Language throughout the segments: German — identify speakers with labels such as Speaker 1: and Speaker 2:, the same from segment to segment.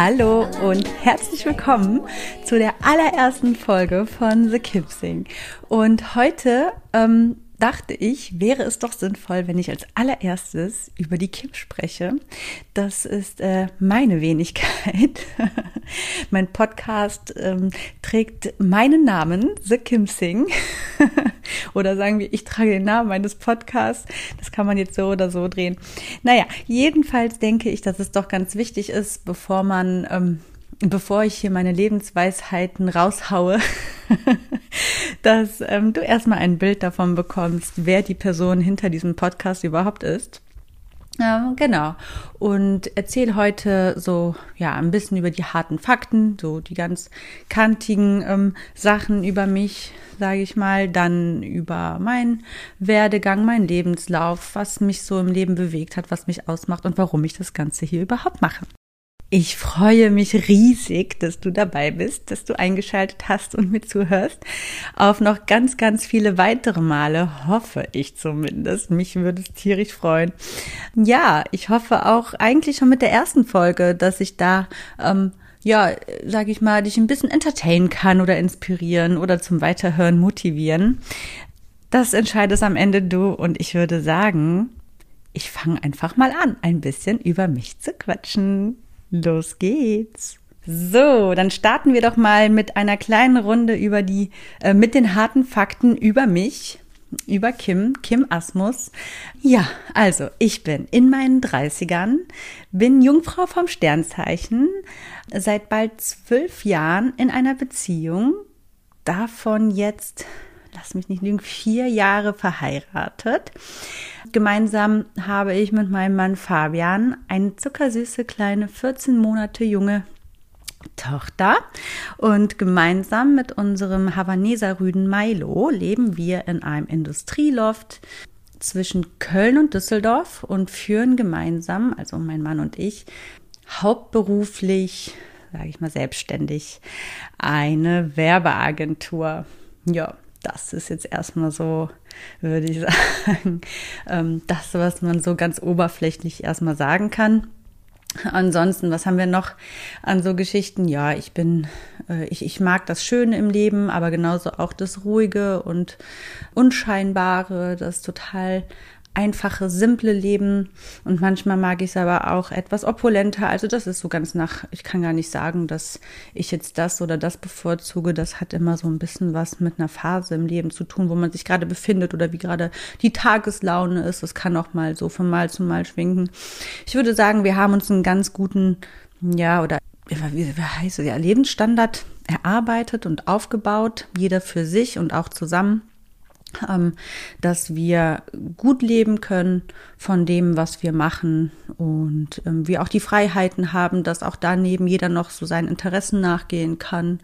Speaker 1: Hallo und herzlich willkommen zu der allerersten Folge von The Kipsing. Und heute ähm, dachte ich, wäre es doch sinnvoll, wenn ich als allererstes über die Kim spreche. Das ist äh, meine Wenigkeit. mein Podcast ähm, trägt meinen Namen, The Kim Sing. oder sagen wir, ich trage den Namen meines Podcasts. Das kann man jetzt so oder so drehen. Naja, jedenfalls denke ich, dass es doch ganz wichtig ist, bevor man ähm, bevor ich hier meine Lebensweisheiten raushaue, dass ähm, du erstmal ein Bild davon bekommst, wer die Person hinter diesem Podcast überhaupt ist. Ähm, genau. Und erzähle heute so, ja, ein bisschen über die harten Fakten, so die ganz kantigen ähm, Sachen über mich, sage ich mal, dann über meinen Werdegang, meinen Lebenslauf, was mich so im Leben bewegt hat, was mich ausmacht und warum ich das Ganze hier überhaupt mache. Ich freue mich riesig, dass du dabei bist, dass du eingeschaltet hast und mir zuhörst. Auf noch ganz, ganz viele weitere Male, hoffe ich zumindest. Mich würde es tierisch freuen. Ja, ich hoffe auch eigentlich schon mit der ersten Folge, dass ich da, ähm, ja, sag ich mal, dich ein bisschen entertainen kann oder inspirieren oder zum Weiterhören motivieren. Das entscheidest am Ende du und ich würde sagen, ich fange einfach mal an, ein bisschen über mich zu quatschen. Los geht's. So, dann starten wir doch mal mit einer kleinen Runde über die, äh, mit den harten Fakten über mich, über Kim, Kim Asmus. Ja, also ich bin in meinen 30ern, bin Jungfrau vom Sternzeichen, seit bald zwölf Jahren in einer Beziehung, davon jetzt lass mich nicht lügen, vier Jahre verheiratet. Gemeinsam habe ich mit meinem Mann Fabian eine zuckersüße kleine 14 Monate junge Tochter und gemeinsam mit unserem Havaneser Rüden Milo leben wir in einem Industrieloft zwischen Köln und Düsseldorf und führen gemeinsam, also mein Mann und ich, hauptberuflich, sage ich mal selbstständig, eine Werbeagentur. Ja, das ist jetzt erstmal so, würde ich sagen, ähm, das, was man so ganz oberflächlich erstmal sagen kann. Ansonsten, was haben wir noch an so Geschichten? Ja, ich bin, äh, ich, ich mag das Schöne im Leben, aber genauso auch das Ruhige und Unscheinbare, das total einfache, simple Leben. Und manchmal mag ich es aber auch etwas opulenter. Also das ist so ganz nach, ich kann gar nicht sagen, dass ich jetzt das oder das bevorzuge. Das hat immer so ein bisschen was mit einer Phase im Leben zu tun, wo man sich gerade befindet oder wie gerade die Tageslaune ist. Das kann auch mal so von Mal zu Mal schwingen. Ich würde sagen, wir haben uns einen ganz guten, ja, oder wie, wie heißt es ja, Lebensstandard erarbeitet und aufgebaut, jeder für sich und auch zusammen. Ähm, dass wir gut leben können von dem, was wir machen und ähm, wir auch die Freiheiten haben, dass auch daneben jeder noch so seinen Interessen nachgehen kann.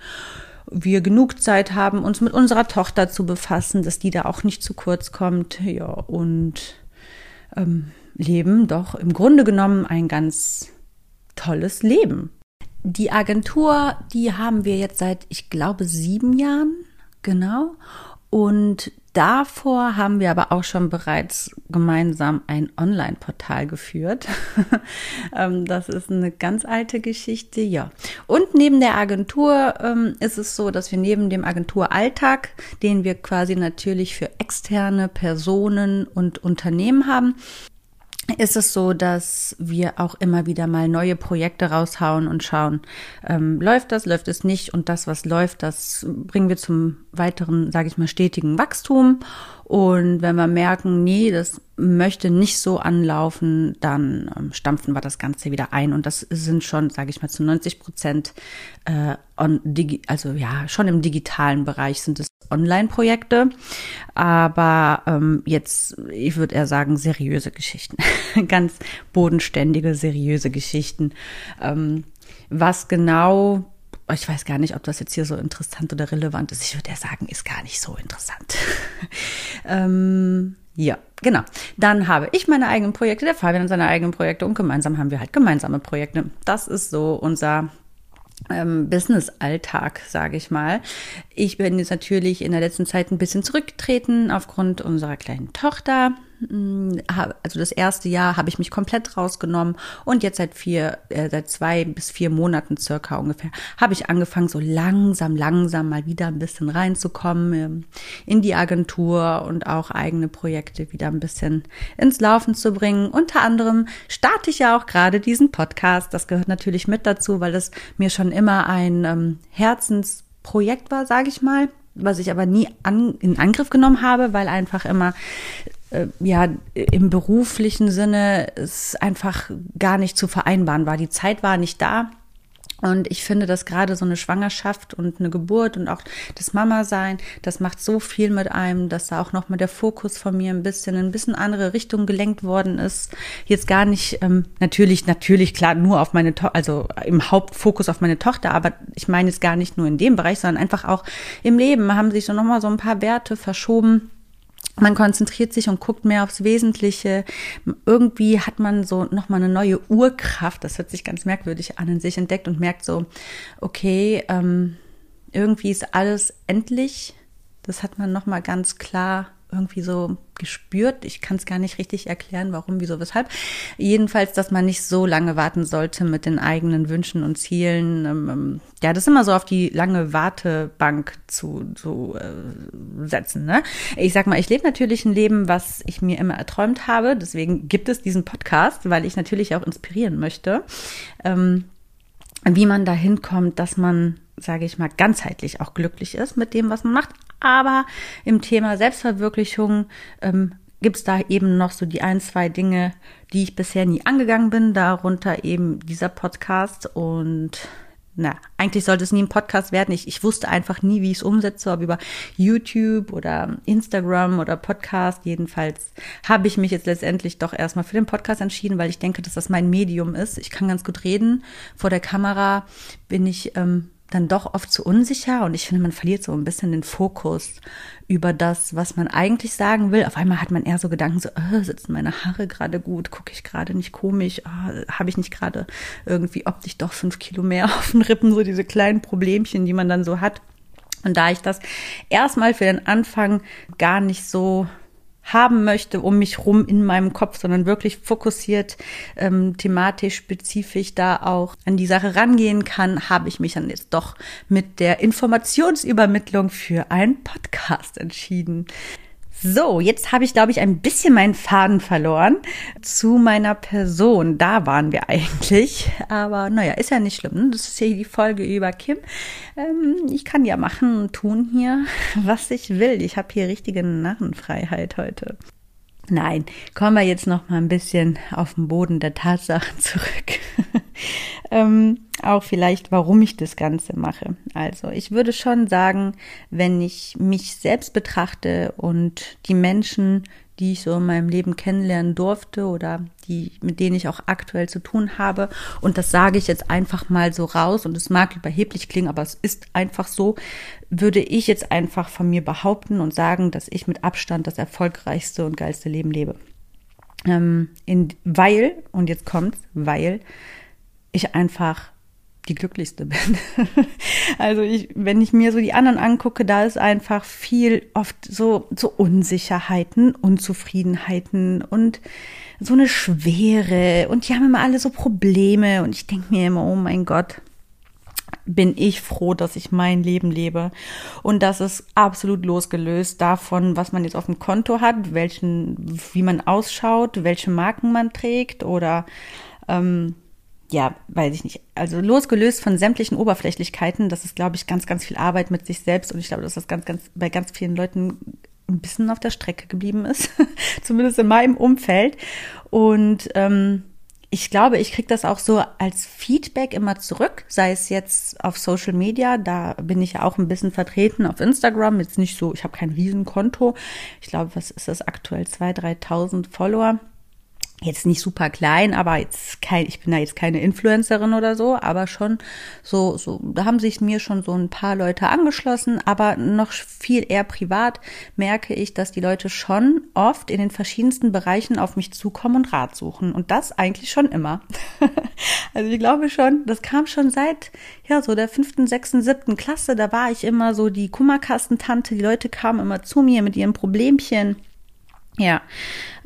Speaker 1: Wir genug Zeit haben, uns mit unserer Tochter zu befassen, dass die da auch nicht zu kurz kommt. Ja, und ähm, leben doch im Grunde genommen ein ganz tolles Leben. Die Agentur, die haben wir jetzt seit, ich glaube, sieben Jahren, genau. Und Davor haben wir aber auch schon bereits gemeinsam ein Online-Portal geführt. Ähm, das ist eine ganz alte Geschichte, ja. Und neben der Agentur ähm, ist es so, dass wir neben dem Agenturalltag, den wir quasi natürlich für externe Personen und Unternehmen haben, ist es so, dass wir auch immer wieder mal neue Projekte raushauen und schauen, ähm, läuft das, läuft es nicht und das, was läuft, das bringen wir zum weiteren, sage ich mal, stetigen Wachstum. Und wenn wir merken, nee, das möchte nicht so anlaufen, dann ähm, stampfen wir das Ganze wieder ein. Und das sind schon, sage ich mal, zu 90 Prozent, äh, on, digi also ja, schon im digitalen Bereich sind es Online-Projekte. Aber ähm, jetzt, ich würde eher sagen, seriöse Geschichten. Ganz bodenständige, seriöse Geschichten. Ähm, was genau ich weiß gar nicht, ob das jetzt hier so interessant oder relevant ist. Ich würde ja sagen, ist gar nicht so interessant. ähm, ja, genau. Dann habe ich meine eigenen Projekte, der Fabian seine eigenen Projekte und gemeinsam haben wir halt gemeinsame Projekte. Das ist so unser ähm, Business-Alltag, sage ich mal. Ich bin jetzt natürlich in der letzten Zeit ein bisschen zurückgetreten aufgrund unserer kleinen Tochter. Mm, also das erste Jahr habe ich mich komplett rausgenommen und jetzt seit vier, äh, seit zwei bis vier Monaten circa ungefähr habe ich angefangen, so langsam, langsam mal wieder ein bisschen reinzukommen ähm, in die Agentur und auch eigene Projekte wieder ein bisschen ins Laufen zu bringen. Unter anderem starte ich ja auch gerade diesen Podcast. Das gehört natürlich mit dazu, weil es mir schon immer ein ähm, Herzensprojekt war, sage ich mal was ich aber nie an, in Angriff genommen habe, weil einfach immer ja im beruflichen Sinne es einfach gar nicht zu vereinbaren war. Die Zeit war nicht da. Und ich finde, dass gerade so eine Schwangerschaft und eine Geburt und auch das Mama-Sein, das macht so viel mit einem, dass da auch nochmal der Fokus von mir ein bisschen in ein bisschen andere Richtung gelenkt worden ist. Jetzt gar nicht, ähm, natürlich, natürlich, klar, nur auf meine Tochter, also im Hauptfokus auf meine Tochter, aber ich meine jetzt gar nicht nur in dem Bereich, sondern einfach auch im Leben haben sich so nochmal so ein paar Werte verschoben man konzentriert sich und guckt mehr aufs Wesentliche. Irgendwie hat man so nochmal eine neue Urkraft, das hört sich ganz merkwürdig an, in sich entdeckt und merkt so, okay, ähm, irgendwie ist alles endlich. Das hat man nochmal ganz klar irgendwie so gespürt. Ich kann es gar nicht richtig erklären, warum, wieso, weshalb. Jedenfalls, dass man nicht so lange warten sollte mit den eigenen Wünschen und Zielen. Ähm, ähm, ja, das immer so auf die lange Wartebank zu, zu äh, setzen. Ne? Ich sag mal, ich lebe natürlich ein Leben, was ich mir immer erträumt habe. Deswegen gibt es diesen Podcast, weil ich natürlich auch inspirieren möchte. Ähm, wie man dahin kommt, dass man, sage ich mal, ganzheitlich auch glücklich ist mit dem, was man macht, aber im Thema Selbstverwirklichung ähm, gibt es da eben noch so die ein, zwei Dinge, die ich bisher nie angegangen bin. Darunter eben dieser Podcast und na, eigentlich sollte es nie ein Podcast werden. Ich, ich wusste einfach nie, wie ich es umsetze, ob über YouTube oder Instagram oder Podcast. Jedenfalls habe ich mich jetzt letztendlich doch erstmal für den Podcast entschieden, weil ich denke, dass das mein Medium ist. Ich kann ganz gut reden. Vor der Kamera bin ich ähm, dann doch oft zu unsicher und ich finde, man verliert so ein bisschen den Fokus über das, was man eigentlich sagen will. Auf einmal hat man eher so Gedanken, so, oh, sitzen meine Haare gerade gut, gucke ich gerade nicht komisch, oh, habe ich nicht gerade irgendwie optisch doch fünf Kilo mehr auf den Rippen, so diese kleinen Problemchen, die man dann so hat. Und da ich das erstmal für den Anfang gar nicht so haben möchte um mich rum in meinem Kopf, sondern wirklich fokussiert, ähm, thematisch, spezifisch da auch an die Sache rangehen kann, habe ich mich dann jetzt doch mit der Informationsübermittlung für einen Podcast entschieden. So, jetzt habe ich, glaube ich, ein bisschen meinen Faden verloren zu meiner Person. Da waren wir eigentlich. Aber naja, ist ja nicht schlimm. Ne? Das ist hier die Folge über Kim. Ähm, ich kann ja machen und tun hier, was ich will. Ich habe hier richtige Narrenfreiheit heute. Nein, kommen wir jetzt noch mal ein bisschen auf den Boden der Tatsachen zurück. ähm, auch vielleicht, warum ich das Ganze mache. Also, ich würde schon sagen, wenn ich mich selbst betrachte und die Menschen, die ich so in meinem Leben kennenlernen durfte oder die, mit denen ich auch aktuell zu tun habe. Und das sage ich jetzt einfach mal so raus und es mag überheblich klingen, aber es ist einfach so, würde ich jetzt einfach von mir behaupten und sagen, dass ich mit Abstand das erfolgreichste und geilste Leben lebe. Ähm, in, weil, und jetzt kommt's, weil ich einfach die glücklichste bin. also ich, wenn ich mir so die anderen angucke, da ist einfach viel oft so, so Unsicherheiten, Unzufriedenheiten und so eine Schwere und die haben immer alle so Probleme und ich denke mir immer, oh mein Gott, bin ich froh, dass ich mein Leben lebe. Und das ist absolut losgelöst davon, was man jetzt auf dem Konto hat, welchen, wie man ausschaut, welche Marken man trägt oder ähm, ja, weiß ich nicht. Also losgelöst von sämtlichen Oberflächlichkeiten, das ist, glaube ich, ganz, ganz viel Arbeit mit sich selbst. Und ich glaube, dass das ganz, ganz bei ganz vielen Leuten ein bisschen auf der Strecke geblieben ist, zumindest in meinem Umfeld. Und ähm, ich glaube, ich kriege das auch so als Feedback immer zurück, sei es jetzt auf Social Media, da bin ich ja auch ein bisschen vertreten, auf Instagram, jetzt nicht so, ich habe kein Riesenkonto. Ich glaube, was ist das aktuell, 2.000, 3.000 Follower jetzt nicht super klein, aber jetzt kein, ich bin da jetzt keine Influencerin oder so, aber schon so, so, da haben sich mir schon so ein paar Leute angeschlossen, aber noch viel eher privat merke ich, dass die Leute schon oft in den verschiedensten Bereichen auf mich zukommen und Rat suchen und das eigentlich schon immer. also ich glaube schon, das kam schon seit, ja, so der fünften, sechsten, siebten Klasse, da war ich immer so die Kummerkastentante, die Leute kamen immer zu mir mit ihren Problemchen ja,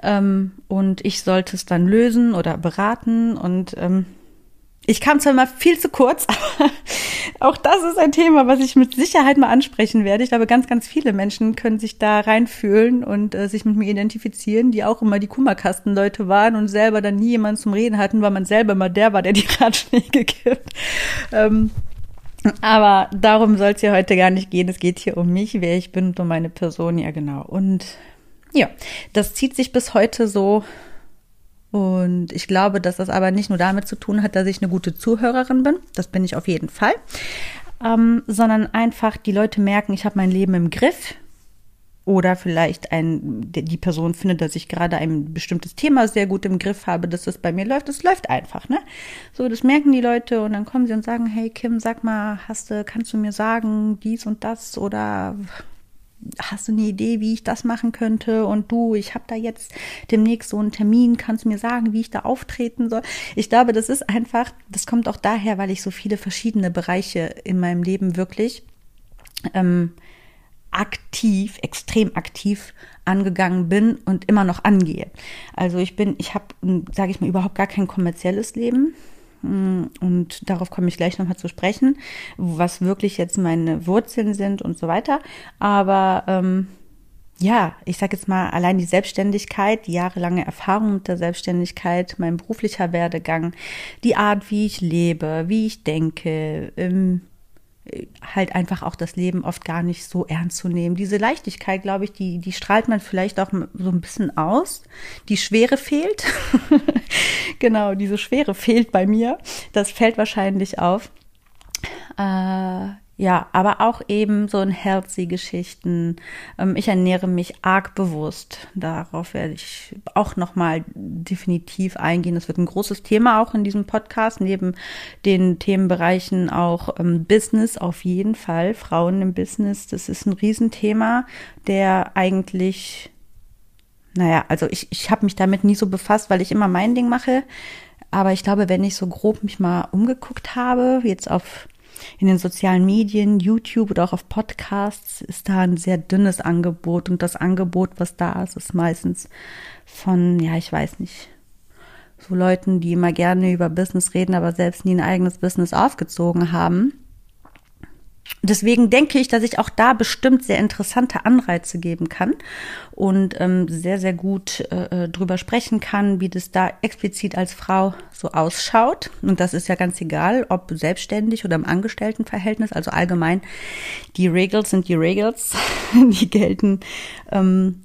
Speaker 1: ähm, und ich sollte es dann lösen oder beraten und ähm, ich kam zwar immer viel zu kurz, aber auch das ist ein Thema, was ich mit Sicherheit mal ansprechen werde. Ich glaube, ganz, ganz viele Menschen können sich da reinfühlen und äh, sich mit mir identifizieren, die auch immer die Kummerkastenleute waren und selber dann nie jemanden zum Reden hatten, weil man selber immer der war, der die Ratschläge gibt. Ähm, aber darum soll es ja heute gar nicht gehen. Es geht hier um mich, wer ich bin und um meine Person. Ja, genau. Und ja, das zieht sich bis heute so. Und ich glaube, dass das aber nicht nur damit zu tun hat, dass ich eine gute Zuhörerin bin. Das bin ich auf jeden Fall. Ähm, sondern einfach die Leute merken, ich habe mein Leben im Griff. Oder vielleicht ein, die Person findet, dass ich gerade ein bestimmtes Thema sehr gut im Griff habe, dass das bei mir läuft. Das läuft einfach, ne? So, das merken die Leute und dann kommen sie und sagen, hey Kim, sag mal, hast du, kannst du mir sagen, dies und das oder hast du eine Idee, wie ich das machen könnte? Und du, ich habe da jetzt demnächst so einen Termin, kannst du mir sagen, wie ich da auftreten soll? Ich glaube, das ist einfach, das kommt auch daher, weil ich so viele verschiedene Bereiche in meinem Leben wirklich ähm, aktiv, extrem aktiv angegangen bin und immer noch angehe. Also ich bin, ich habe, sage ich mal, überhaupt gar kein kommerzielles Leben. Mm, und darauf komme ich gleich nochmal zu sprechen, was wirklich jetzt meine Wurzeln sind und so weiter. Aber ähm, ja, ich sage jetzt mal, allein die Selbstständigkeit, die jahrelange Erfahrung mit der Selbstständigkeit, mein beruflicher Werdegang, die Art, wie ich lebe, wie ich denke, ähm, halt einfach auch das Leben oft gar nicht so ernst zu nehmen. Diese Leichtigkeit, glaube ich, die, die strahlt man vielleicht auch so ein bisschen aus. Die Schwere fehlt. genau, diese Schwere fehlt bei mir. Das fällt wahrscheinlich auf. Äh, ja, aber auch eben so in Healthy-Geschichten. Ähm, ich ernähre mich arg bewusst. Darauf werde ich auch nochmal definitiv eingehen. Das wird ein großes Thema auch in diesem Podcast, neben den Themenbereichen auch ähm, Business auf jeden Fall. Frauen im Business, das ist ein Riesenthema, der eigentlich, naja, also ich, ich habe mich damit nie so befasst, weil ich immer mein Ding mache. Aber ich glaube, wenn ich so grob mich mal umgeguckt habe, jetzt auf in den sozialen Medien, YouTube oder auch auf Podcasts ist da ein sehr dünnes Angebot und das Angebot, was da ist, ist meistens von, ja, ich weiß nicht, so Leuten, die immer gerne über Business reden, aber selbst nie ein eigenes Business aufgezogen haben. Deswegen denke ich, dass ich auch da bestimmt sehr interessante Anreize geben kann und ähm, sehr, sehr gut äh, äh, drüber sprechen kann, wie das da explizit als Frau so ausschaut. Und das ist ja ganz egal, ob selbstständig oder im Angestelltenverhältnis. Also allgemein, die Regels sind die Regels, die gelten ähm,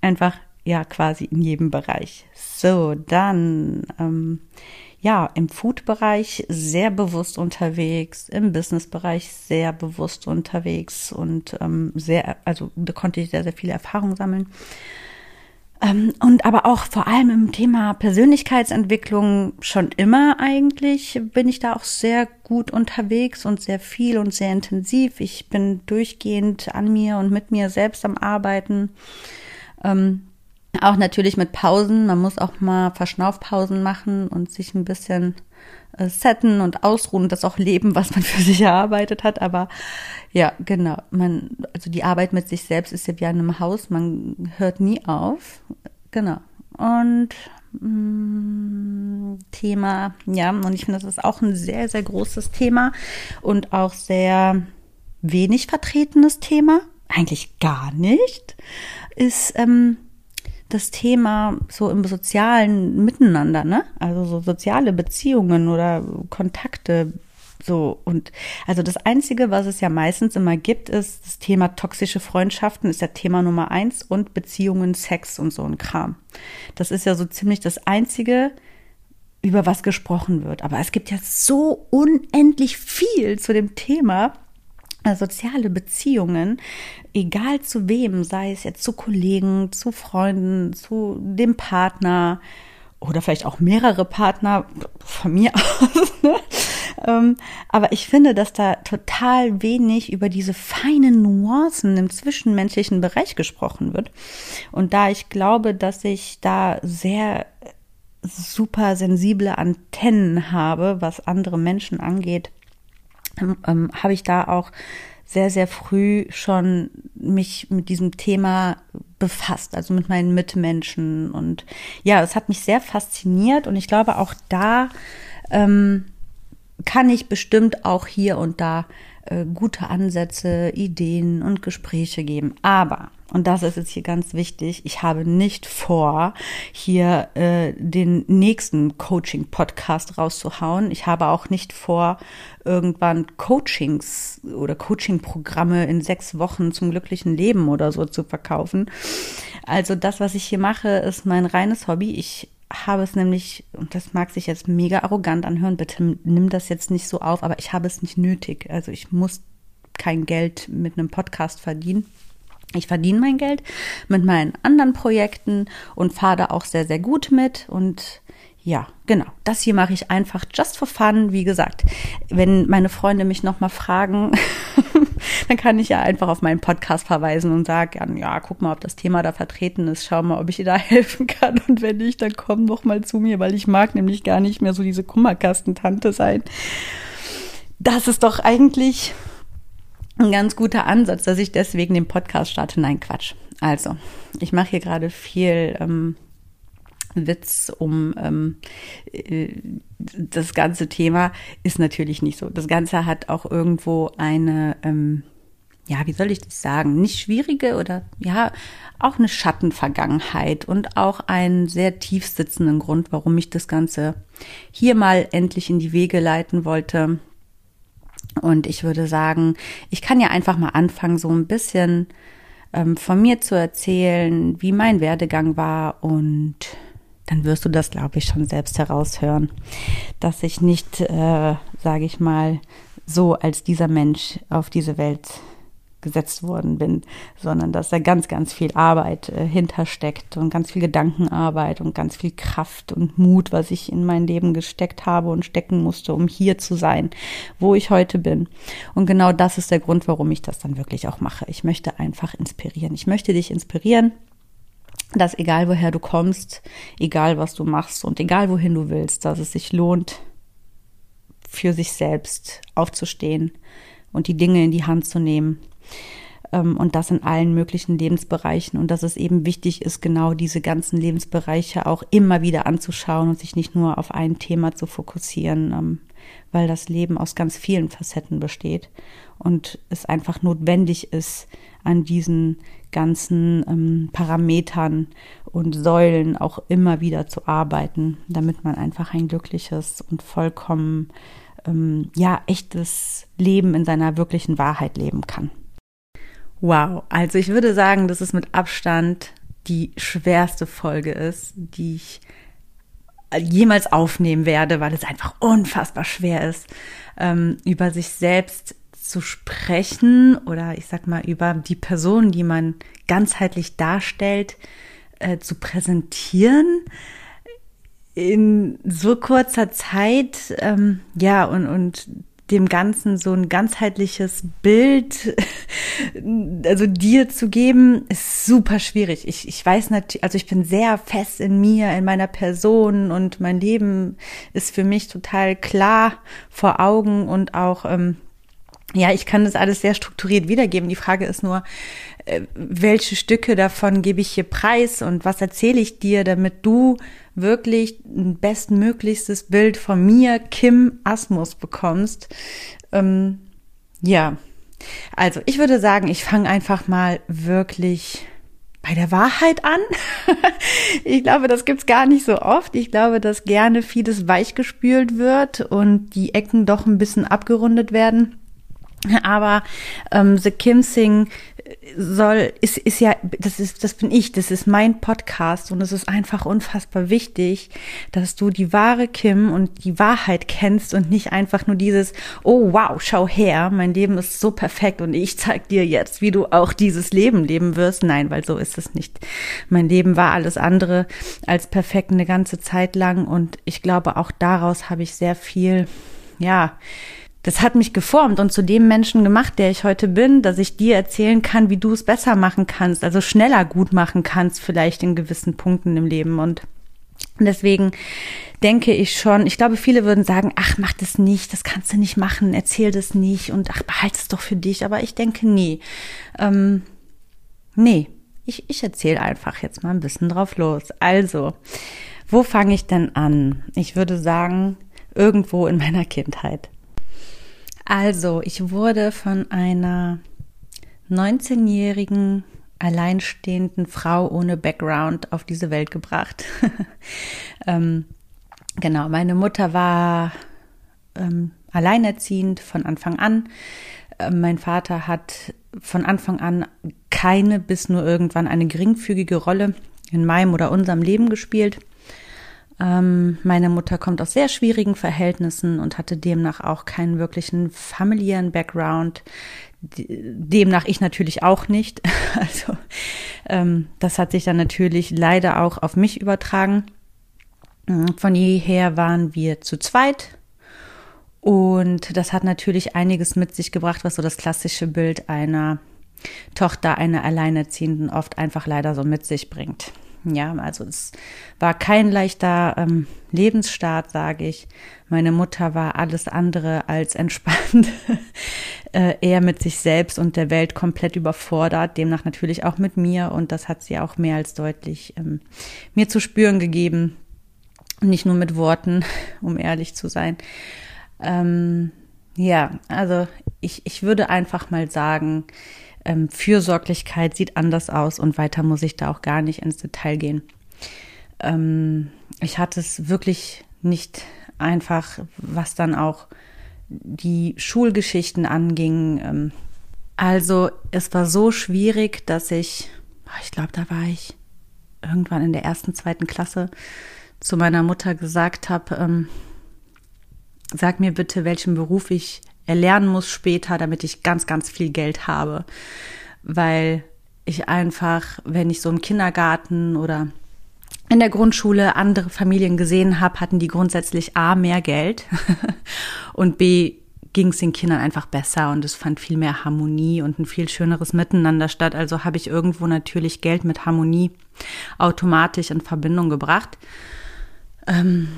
Speaker 1: einfach ja quasi in jedem Bereich. So, dann ähm, ja, im Food-Bereich sehr bewusst unterwegs, im Business-Bereich sehr bewusst unterwegs und ähm, sehr, also da konnte ich sehr, sehr viele Erfahrungen sammeln. Ähm, und aber auch vor allem im Thema Persönlichkeitsentwicklung schon immer eigentlich bin ich da auch sehr gut unterwegs und sehr viel und sehr intensiv. Ich bin durchgehend an mir und mit mir selbst am Arbeiten. Ähm, auch natürlich mit Pausen. Man muss auch mal Verschnaufpausen machen und sich ein bisschen äh, setten und ausruhen das auch leben, was man für sich erarbeitet hat. Aber ja, genau. Man, also die Arbeit mit sich selbst ist ja wie an einem Haus. Man hört nie auf. Genau. und mh, mm, Thema, ja, und ich finde, das ist auch ein sehr, sehr großes Thema und auch sehr wenig vertretenes Thema, eigentlich gar nicht, ist ähm, das Thema so im sozialen Miteinander, ne? Also so soziale Beziehungen oder Kontakte, so, und also das Einzige, was es ja meistens immer gibt, ist das Thema toxische Freundschaften, ist ja Thema Nummer eins und Beziehungen, Sex und so ein Kram. Das ist ja so ziemlich das Einzige, über was gesprochen wird. Aber es gibt ja so unendlich viel zu dem Thema soziale Beziehungen, egal zu wem, sei es jetzt zu Kollegen, zu Freunden, zu dem Partner oder vielleicht auch mehrere Partner von mir aus. Ne? Ähm, aber ich finde, dass da total wenig über diese feinen Nuancen im zwischenmenschlichen Bereich gesprochen wird. Und da ich glaube, dass ich da sehr super sensible Antennen habe, was andere Menschen angeht, ähm, habe ich da auch sehr, sehr früh schon mich mit diesem Thema befasst, also mit meinen Mitmenschen. Und ja, es hat mich sehr fasziniert und ich glaube auch da ähm, kann ich bestimmt auch hier und da äh, gute Ansätze, Ideen und Gespräche geben. Aber, und das ist jetzt hier ganz wichtig, ich habe nicht vor, hier äh, den nächsten Coaching-Podcast rauszuhauen. Ich habe auch nicht vor, irgendwann Coachings oder Coaching-Programme in sechs Wochen zum glücklichen Leben oder so zu verkaufen. Also das, was ich hier mache, ist mein reines Hobby. Ich habe es nämlich, und das mag sich jetzt mega arrogant anhören, bitte nimm das jetzt nicht so auf, aber ich habe es nicht nötig. Also ich muss kein Geld mit einem Podcast verdienen. Ich verdiene mein Geld mit meinen anderen Projekten und fahre da auch sehr, sehr gut mit. Und ja, genau. Das hier mache ich einfach just for fun. Wie gesagt, wenn meine Freunde mich nochmal fragen, dann kann ich ja einfach auf meinen Podcast verweisen und sagen, ja, guck mal, ob das Thema da vertreten ist. Schau mal, ob ich dir da helfen kann. Und wenn nicht, dann komm noch mal zu mir, weil ich mag nämlich gar nicht mehr so diese Kummerkastentante sein. Das ist doch eigentlich ein ganz guter Ansatz, dass ich deswegen den Podcast starte. Nein, Quatsch. Also, ich mache hier gerade viel ähm, Witz um ähm, äh, das ganze Thema ist natürlich nicht so. Das Ganze hat auch irgendwo eine, ähm, ja, wie soll ich das sagen, nicht schwierige oder ja, auch eine Schattenvergangenheit und auch einen sehr tief sitzenden Grund, warum ich das Ganze hier mal endlich in die Wege leiten wollte. Und ich würde sagen, ich kann ja einfach mal anfangen, so ein bisschen ähm, von mir zu erzählen, wie mein Werdegang war und dann wirst du das, glaube ich, schon selbst heraushören, dass ich nicht, äh, sage ich mal, so als dieser Mensch auf diese Welt gesetzt worden bin, sondern dass da ganz, ganz viel Arbeit äh, hintersteckt und ganz viel Gedankenarbeit und ganz viel Kraft und Mut, was ich in mein Leben gesteckt habe und stecken musste, um hier zu sein, wo ich heute bin. Und genau das ist der Grund, warum ich das dann wirklich auch mache. Ich möchte einfach inspirieren. Ich möchte dich inspirieren, dass egal woher du kommst, egal was du machst und egal wohin du willst, dass es sich lohnt, für sich selbst aufzustehen und die Dinge in die Hand zu nehmen. Ähm, und das in allen möglichen Lebensbereichen. Und dass es eben wichtig ist, genau diese ganzen Lebensbereiche auch immer wieder anzuschauen und sich nicht nur auf ein Thema zu fokussieren, ähm, weil das Leben aus ganz vielen Facetten besteht und es einfach notwendig ist, an diesen ganzen ähm, Parametern und Säulen auch immer wieder zu arbeiten, damit man einfach ein glückliches und vollkommen ähm, ja echtes Leben in seiner wirklichen Wahrheit leben kann. Wow, also ich würde sagen, dass es mit Abstand die schwerste Folge ist, die ich jemals aufnehmen werde, weil es einfach unfassbar schwer ist, ähm, über sich selbst zu sprechen oder ich sag mal über die Person, die man ganzheitlich darstellt, äh, zu präsentieren in so kurzer Zeit, ähm, ja, und, und dem Ganzen so ein ganzheitliches Bild, also dir zu geben, ist super schwierig. Ich, ich weiß natürlich, also ich bin sehr fest in mir, in meiner Person und mein Leben ist für mich total klar vor Augen und auch ähm, ja, ich kann das alles sehr strukturiert wiedergeben. Die Frage ist nur, äh, welche Stücke davon gebe ich hier preis und was erzähle ich dir, damit du wirklich ein bestmöglichstes Bild von mir, Kim Asmus, bekommst. Ähm, ja, also ich würde sagen, ich fange einfach mal wirklich bei der Wahrheit an. ich glaube, das gibt's gar nicht so oft. Ich glaube, dass gerne vieles weichgespült wird und die Ecken doch ein bisschen abgerundet werden. Aber ähm, The Kim Sing soll, ist, ist ja, das ist, das bin ich, das ist mein Podcast und es ist einfach unfassbar wichtig, dass du die wahre Kim und die Wahrheit kennst und nicht einfach nur dieses, oh wow, schau her, mein Leben ist so perfekt und ich zeig dir jetzt, wie du auch dieses Leben leben wirst. Nein, weil so ist es nicht. Mein Leben war alles andere als perfekt eine ganze Zeit lang und ich glaube, auch daraus habe ich sehr viel, ja, das hat mich geformt und zu dem Menschen gemacht, der ich heute bin, dass ich dir erzählen kann, wie du es besser machen kannst, also schneller gut machen kannst, vielleicht in gewissen Punkten im Leben. Und deswegen denke ich schon, ich glaube, viele würden sagen, ach, mach das nicht, das kannst du nicht machen, erzähl das nicht und ach, behalte es doch für dich. Aber ich denke, nee. Ähm, nee, ich, ich erzähle einfach jetzt mal ein bisschen drauf los. Also, wo fange ich denn an? Ich würde sagen, irgendwo in meiner Kindheit. Also, ich wurde von einer 19-jährigen alleinstehenden Frau ohne Background auf diese Welt gebracht. ähm, genau, meine Mutter war ähm, alleinerziehend von Anfang an. Ähm, mein Vater hat von Anfang an keine bis nur irgendwann eine geringfügige Rolle in meinem oder unserem Leben gespielt. Ähm, meine Mutter kommt aus sehr schwierigen Verhältnissen und hatte demnach auch keinen wirklichen familiären Background. Demnach ich natürlich auch nicht. Also ähm, das hat sich dann natürlich leider auch auf mich übertragen. Mm, von jeher waren wir zu zweit. Und das hat natürlich einiges mit sich gebracht, was so das klassische Bild einer Tochter einer Alleinerziehenden oft einfach leider so mit sich bringt. Ja, also es war kein leichter ähm, Lebensstart, sage ich. Meine Mutter war alles andere als entspannt, äh, eher mit sich selbst und der Welt komplett überfordert, demnach natürlich auch mit mir und das hat sie auch mehr als deutlich ähm, mir zu spüren gegeben. Nicht nur mit Worten, um ehrlich zu sein. Ähm, ja, also ich, ich würde einfach mal sagen, ähm, Fürsorglichkeit sieht anders aus und weiter muss ich da auch gar nicht ins Detail gehen. Ähm, ich hatte es wirklich nicht einfach, was dann auch die Schulgeschichten anging. Ähm, also es war so schwierig, dass ich, ich glaube, da war ich irgendwann in der ersten, zweiten Klasse zu meiner Mutter gesagt habe, ähm, sag mir bitte, welchen Beruf ich erlernen muss später, damit ich ganz, ganz viel Geld habe. Weil ich einfach, wenn ich so im Kindergarten oder in der Grundschule andere Familien gesehen habe, hatten die grundsätzlich A mehr Geld und B ging es den Kindern einfach besser und es fand viel mehr Harmonie und ein viel schöneres Miteinander statt. Also habe ich irgendwo natürlich Geld mit Harmonie automatisch in Verbindung gebracht. Ähm,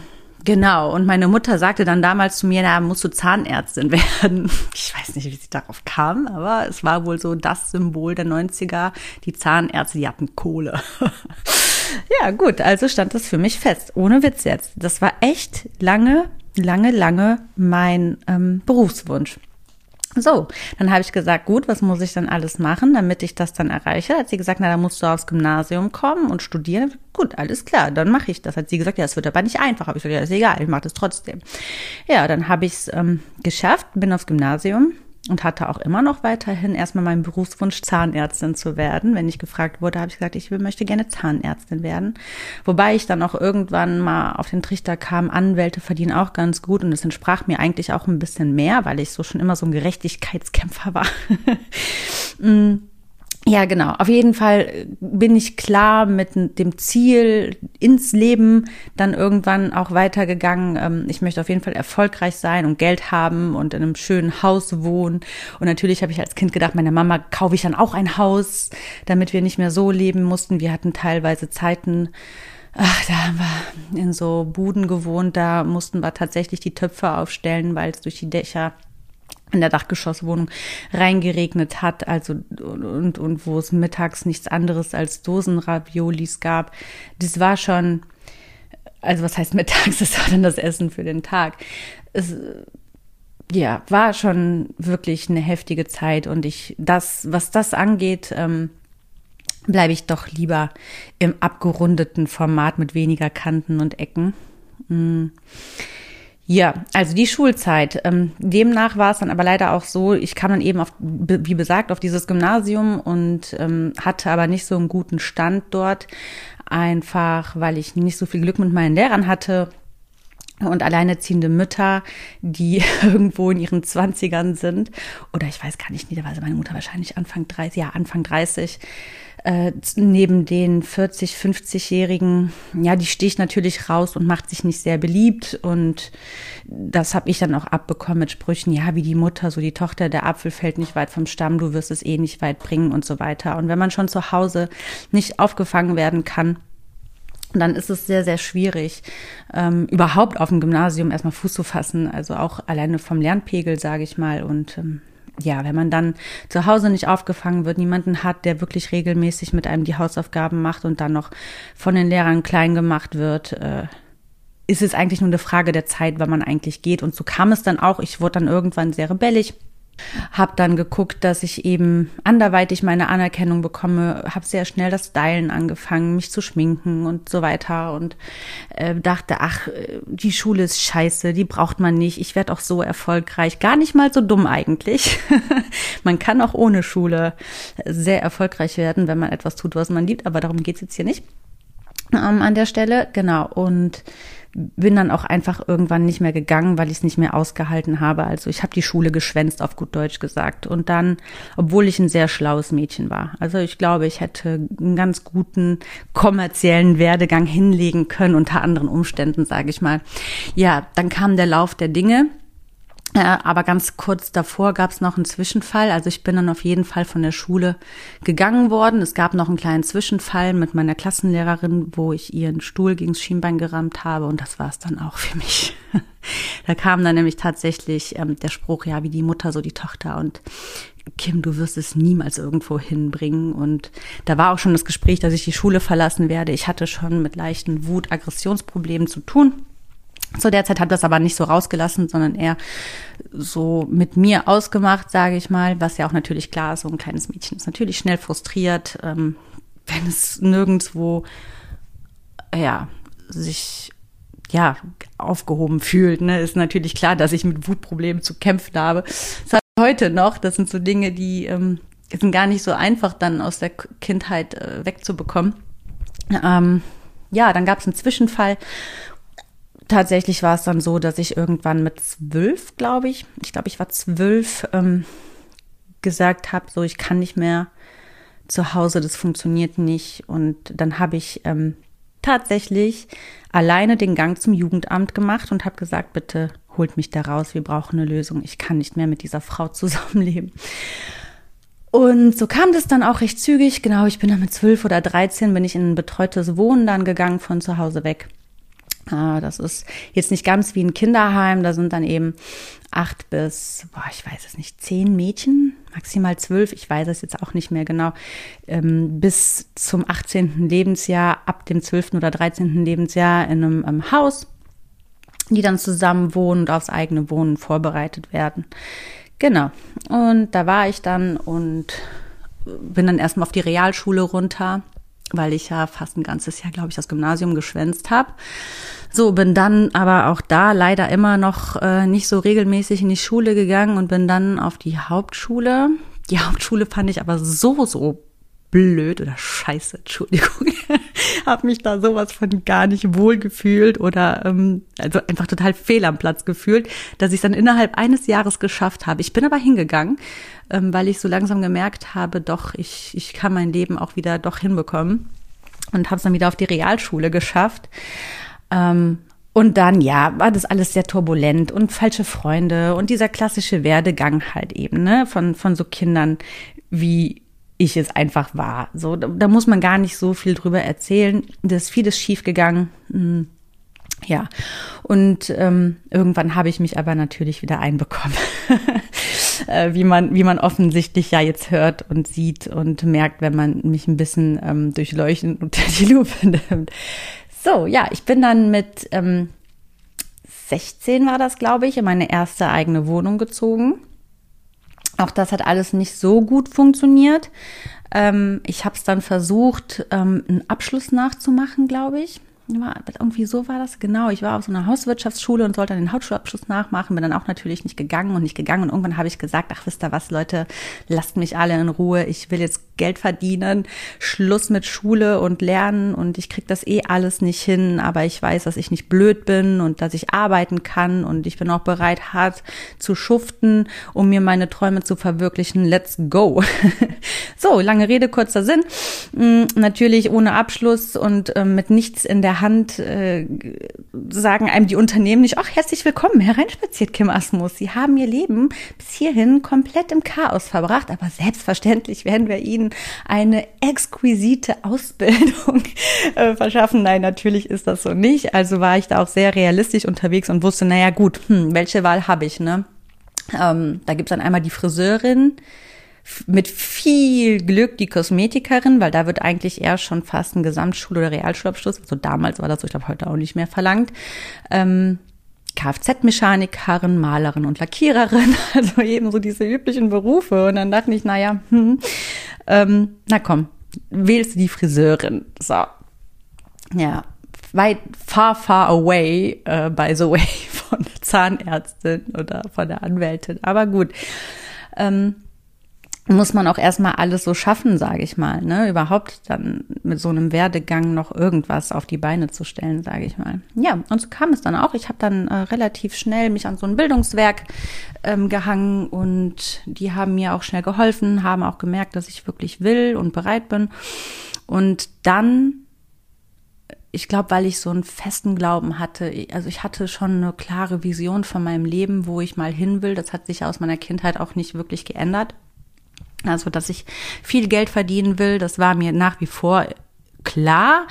Speaker 1: Genau, und meine Mutter sagte dann damals zu mir, na, musst du Zahnärztin werden. Ich weiß nicht, wie sie darauf kam, aber es war wohl so das Symbol der 90er. Die Zahnärzte, die hatten Kohle. ja, gut, also stand das für mich fest. Ohne Witz jetzt. Das war echt lange, lange, lange mein ähm, Berufswunsch. So, dann habe ich gesagt, gut, was muss ich dann alles machen, damit ich das dann erreiche? Hat sie gesagt, na, da musst du aufs Gymnasium kommen und studieren. Gut, alles klar, dann mache ich das. Hat sie gesagt, ja, es wird aber nicht einfach. Habe ich gesagt, ja, ist egal, ich mache das trotzdem. Ja, dann habe ich es ähm, geschafft, bin aufs Gymnasium, und hatte auch immer noch weiterhin erstmal meinen Berufswunsch, Zahnärztin zu werden. Wenn ich gefragt wurde, habe ich gesagt, ich möchte gerne Zahnärztin werden. Wobei ich dann auch irgendwann mal auf den Trichter kam, Anwälte verdienen auch ganz gut und es entsprach mir eigentlich auch ein bisschen mehr, weil ich so schon immer so ein Gerechtigkeitskämpfer war. Ja, genau. Auf jeden Fall bin ich klar mit dem Ziel ins Leben dann irgendwann auch weitergegangen. Ähm, ich möchte auf jeden Fall erfolgreich sein und Geld haben und in einem schönen Haus wohnen. Und natürlich habe ich als Kind gedacht, meiner Mama kaufe ich dann auch ein Haus, damit wir nicht mehr so leben mussten. Wir hatten teilweise Zeiten, Ach, da haben wir in so Buden gewohnt, da mussten wir tatsächlich die Töpfe aufstellen, weil es durch die Dächer in der Dachgeschosswohnung reingeregnet hat, also und, und wo es mittags nichts anderes als Dosenraviolis gab. Das war schon, also was heißt mittags, das war dann das Essen für den Tag. Es ja, war schon wirklich eine heftige Zeit und ich, das, was das angeht, ähm, bleibe ich doch lieber im abgerundeten Format mit weniger Kanten und Ecken. Mm. Ja, also die Schulzeit. Ähm, demnach war es dann aber leider auch so, ich kam dann eben auf, wie besagt, auf dieses Gymnasium und ähm, hatte aber nicht so einen guten Stand dort. Einfach, weil ich nicht so viel Glück mit meinen Lehrern hatte und alleinerziehende Mütter, die irgendwo in ihren Zwanzigern sind, oder ich weiß gar nicht, niederweise meine Mutter wahrscheinlich Anfang 30, ja, Anfang 30, äh, neben den 40, 50-Jährigen, ja, die sticht natürlich raus und macht sich nicht sehr beliebt. Und das habe ich dann auch abbekommen mit Sprüchen, ja, wie die Mutter, so die Tochter, der Apfel fällt nicht weit vom Stamm, du wirst es eh nicht weit bringen und so weiter. Und wenn man schon zu Hause nicht aufgefangen werden kann, dann ist es sehr, sehr schwierig, ähm, überhaupt auf dem Gymnasium erstmal Fuß zu fassen. Also auch alleine vom Lernpegel, sage ich mal. Und ähm, ja, wenn man dann zu Hause nicht aufgefangen wird, niemanden hat, der wirklich regelmäßig mit einem die Hausaufgaben macht und dann noch von den Lehrern klein gemacht wird, äh, ist es eigentlich nur eine Frage der Zeit, wann man eigentlich geht. Und so kam es dann auch. Ich wurde dann irgendwann sehr rebellig hab dann geguckt, dass ich eben anderweitig meine Anerkennung bekomme, habe sehr schnell das Stylen angefangen, mich zu schminken und so weiter und äh, dachte, ach, die Schule ist scheiße, die braucht man nicht, ich werde auch so erfolgreich, gar nicht mal so dumm eigentlich. man kann auch ohne Schule sehr erfolgreich werden, wenn man etwas tut, was man liebt, aber darum geht's jetzt hier nicht ähm, an der Stelle, genau und bin dann auch einfach irgendwann nicht mehr gegangen, weil ich es nicht mehr ausgehalten habe. Also ich habe die Schule geschwänzt, auf gut Deutsch gesagt. Und dann, obwohl ich ein sehr schlaues Mädchen war. Also ich glaube, ich hätte einen ganz guten kommerziellen Werdegang hinlegen können, unter anderen Umständen, sage ich mal. Ja, dann kam der Lauf der Dinge. Äh, aber ganz kurz davor gab es noch einen Zwischenfall. Also ich bin dann auf jeden Fall von der Schule gegangen worden. Es gab noch einen kleinen Zwischenfall mit meiner Klassenlehrerin, wo ich ihren Stuhl gegens Schienbein gerammt habe und das war es dann auch für mich. da kam dann nämlich tatsächlich ähm, der Spruch, ja, wie die Mutter, so die Tochter und Kim, du wirst es niemals irgendwo hinbringen. Und da war auch schon das Gespräch, dass ich die Schule verlassen werde. Ich hatte schon mit leichten Wut-Aggressionsproblemen zu tun zu der Zeit hat das aber nicht so rausgelassen, sondern eher so mit mir ausgemacht, sage ich mal, was ja auch natürlich klar ist, so ein kleines Mädchen ist natürlich schnell frustriert, ähm, wenn es nirgendwo ja sich ja aufgehoben fühlt. Ne, ist natürlich klar, dass ich mit Wutproblemen zu kämpfen habe. Das hat heute noch. Das sind so Dinge, die ähm, sind gar nicht so einfach dann aus der Kindheit äh, wegzubekommen. Ähm, ja, dann gab es einen Zwischenfall tatsächlich war es dann so, dass ich irgendwann mit zwölf, glaube ich, ich glaube, ich war zwölf, ähm, gesagt habe, so ich kann nicht mehr zu Hause, das funktioniert nicht. Und dann habe ich ähm, tatsächlich alleine den Gang zum Jugendamt gemacht und habe gesagt, bitte holt mich da raus, wir brauchen eine Lösung. Ich kann nicht mehr mit dieser Frau zusammenleben. Und so kam das dann auch recht zügig. Genau, ich bin dann mit zwölf oder dreizehn bin ich in ein betreutes Wohnen dann gegangen von zu Hause weg. Ah, das ist jetzt nicht ganz wie ein Kinderheim, da sind dann eben acht bis, boah, ich weiß es nicht, zehn Mädchen, maximal zwölf, ich weiß es jetzt auch nicht mehr genau, ähm, bis zum 18. Lebensjahr, ab dem 12. oder 13. Lebensjahr in einem, einem Haus, die dann zusammen wohnen und aufs eigene Wohnen vorbereitet werden. Genau. Und da war ich dann und bin dann erstmal auf die Realschule runter weil ich ja fast ein ganzes Jahr, glaube ich, das Gymnasium geschwänzt habe. So, bin dann aber auch da leider immer noch äh, nicht so regelmäßig in die Schule gegangen und bin dann auf die Hauptschule. Die Hauptschule fand ich aber so, so blöd oder scheiße, Entschuldigung, habe mich da sowas von gar nicht wohl gefühlt oder ähm, also einfach total fehl am Platz gefühlt, dass ich es dann innerhalb eines Jahres geschafft habe. Ich bin aber hingegangen, ähm, weil ich so langsam gemerkt habe, doch, ich, ich kann mein Leben auch wieder doch hinbekommen und habe es dann wieder auf die Realschule geschafft. Ähm, und dann, ja, war das alles sehr turbulent und falsche Freunde und dieser klassische Werdegang halt eben, ne, von, von so Kindern wie ich es einfach war. So, da, da muss man gar nicht so viel drüber erzählen. Da ist vieles schiefgegangen. Hm, ja, und ähm, irgendwann habe ich mich aber natürlich wieder einbekommen. äh, wie man, wie man offensichtlich ja jetzt hört und sieht und merkt, wenn man mich ein bisschen ähm, durchleuchten unter die Lupe nimmt. So, ja, ich bin dann mit ähm, 16 war das, glaube ich, in meine erste eigene Wohnung gezogen. Auch das hat alles nicht so gut funktioniert. Ähm, ich habe es dann versucht, ähm, einen Abschluss nachzumachen, glaube ich war, irgendwie so war das, genau. Ich war auf so einer Hauswirtschaftsschule und sollte dann den Hauptschulabschluss nachmachen, bin dann auch natürlich nicht gegangen und nicht gegangen. Und irgendwann habe ich gesagt, ach wisst ihr was, Leute, lasst mich alle in Ruhe. Ich will jetzt Geld verdienen, Schluss mit Schule und Lernen und ich krieg das eh alles nicht hin, aber ich weiß, dass ich nicht blöd bin und dass ich arbeiten kann und ich bin auch bereit, hart zu schuften, um mir meine Träume zu verwirklichen. Let's go. so, lange Rede, kurzer Sinn. Mm, natürlich ohne Abschluss und äh, mit nichts in der der Hand äh, sagen einem die Unternehmen nicht, ach, herzlich willkommen, hereinspaziert, Kim Asmus. Sie haben ihr Leben bis hierhin komplett im Chaos verbracht, aber selbstverständlich werden wir Ihnen eine exquisite Ausbildung äh, verschaffen. Nein, natürlich ist das so nicht. Also war ich da auch sehr realistisch unterwegs und wusste, naja gut, hm, welche Wahl habe ich, ne? Ähm, da gibt's dann einmal die Friseurin, mit viel Glück die Kosmetikerin, weil da wird eigentlich eher schon fast ein Gesamtschul- oder Realschulabschluss, also damals war das so, ich glaube heute auch nicht mehr verlangt. Ähm, Kfz-Mechanikerin, Malerin und Lackiererin, also eben so diese üblichen Berufe. Und dann dachte ich, naja, hm, ähm, na komm, wählst du die Friseurin. So. Ja, weit, far, far away, uh, by the way, von der Zahnärztin oder von der Anwältin. Aber gut. Ähm, muss man auch erstmal alles so schaffen, sage ich mal, ne? Überhaupt dann mit so einem Werdegang noch irgendwas auf die Beine zu stellen, sage ich mal. Ja, und so kam es dann auch. Ich habe dann äh, relativ schnell mich an so ein Bildungswerk ähm, gehangen und die haben mir auch schnell geholfen, haben auch gemerkt, dass ich wirklich will und bereit bin. Und dann ich glaube, weil ich so einen festen Glauben hatte, also ich hatte schon eine klare Vision von meinem Leben, wo ich mal hin will. Das hat sich aus meiner Kindheit auch nicht wirklich geändert. Also, dass ich viel Geld verdienen will, das war mir nach wie vor klar,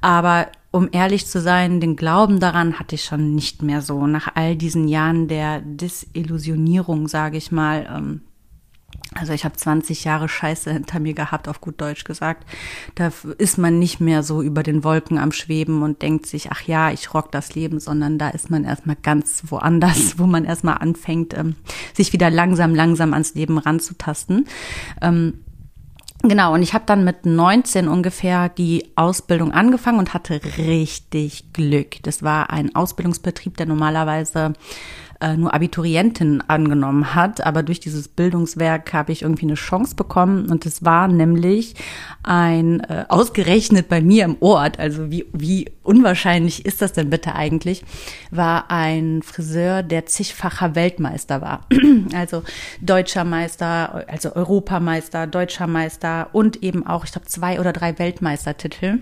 Speaker 1: aber um ehrlich zu sein, den Glauben daran hatte ich schon nicht mehr so. Nach all diesen Jahren der Disillusionierung, sage ich mal, ähm, also ich habe 20 Jahre Scheiße hinter mir gehabt, auf gut Deutsch gesagt. Da ist man nicht mehr so über den Wolken am Schweben und denkt sich, ach ja, ich rock das Leben, sondern da ist man erstmal ganz woanders, wo man erstmal anfängt, ähm, sich wieder langsam, langsam ans Leben ranzutasten. Ähm, Genau, und ich habe dann mit 19 ungefähr die Ausbildung angefangen und hatte richtig Glück. Das war ein Ausbildungsbetrieb, der normalerweise äh, nur Abiturienten angenommen hat. Aber durch dieses Bildungswerk habe ich irgendwie eine Chance bekommen. Und es war nämlich ein, äh, ausgerechnet bei mir im Ort, also wie, wie unwahrscheinlich ist das denn bitte eigentlich, war ein Friseur, der zigfacher Weltmeister war. also deutscher Meister, also Europameister, deutscher Meister und eben auch, ich glaube, zwei oder drei Weltmeistertitel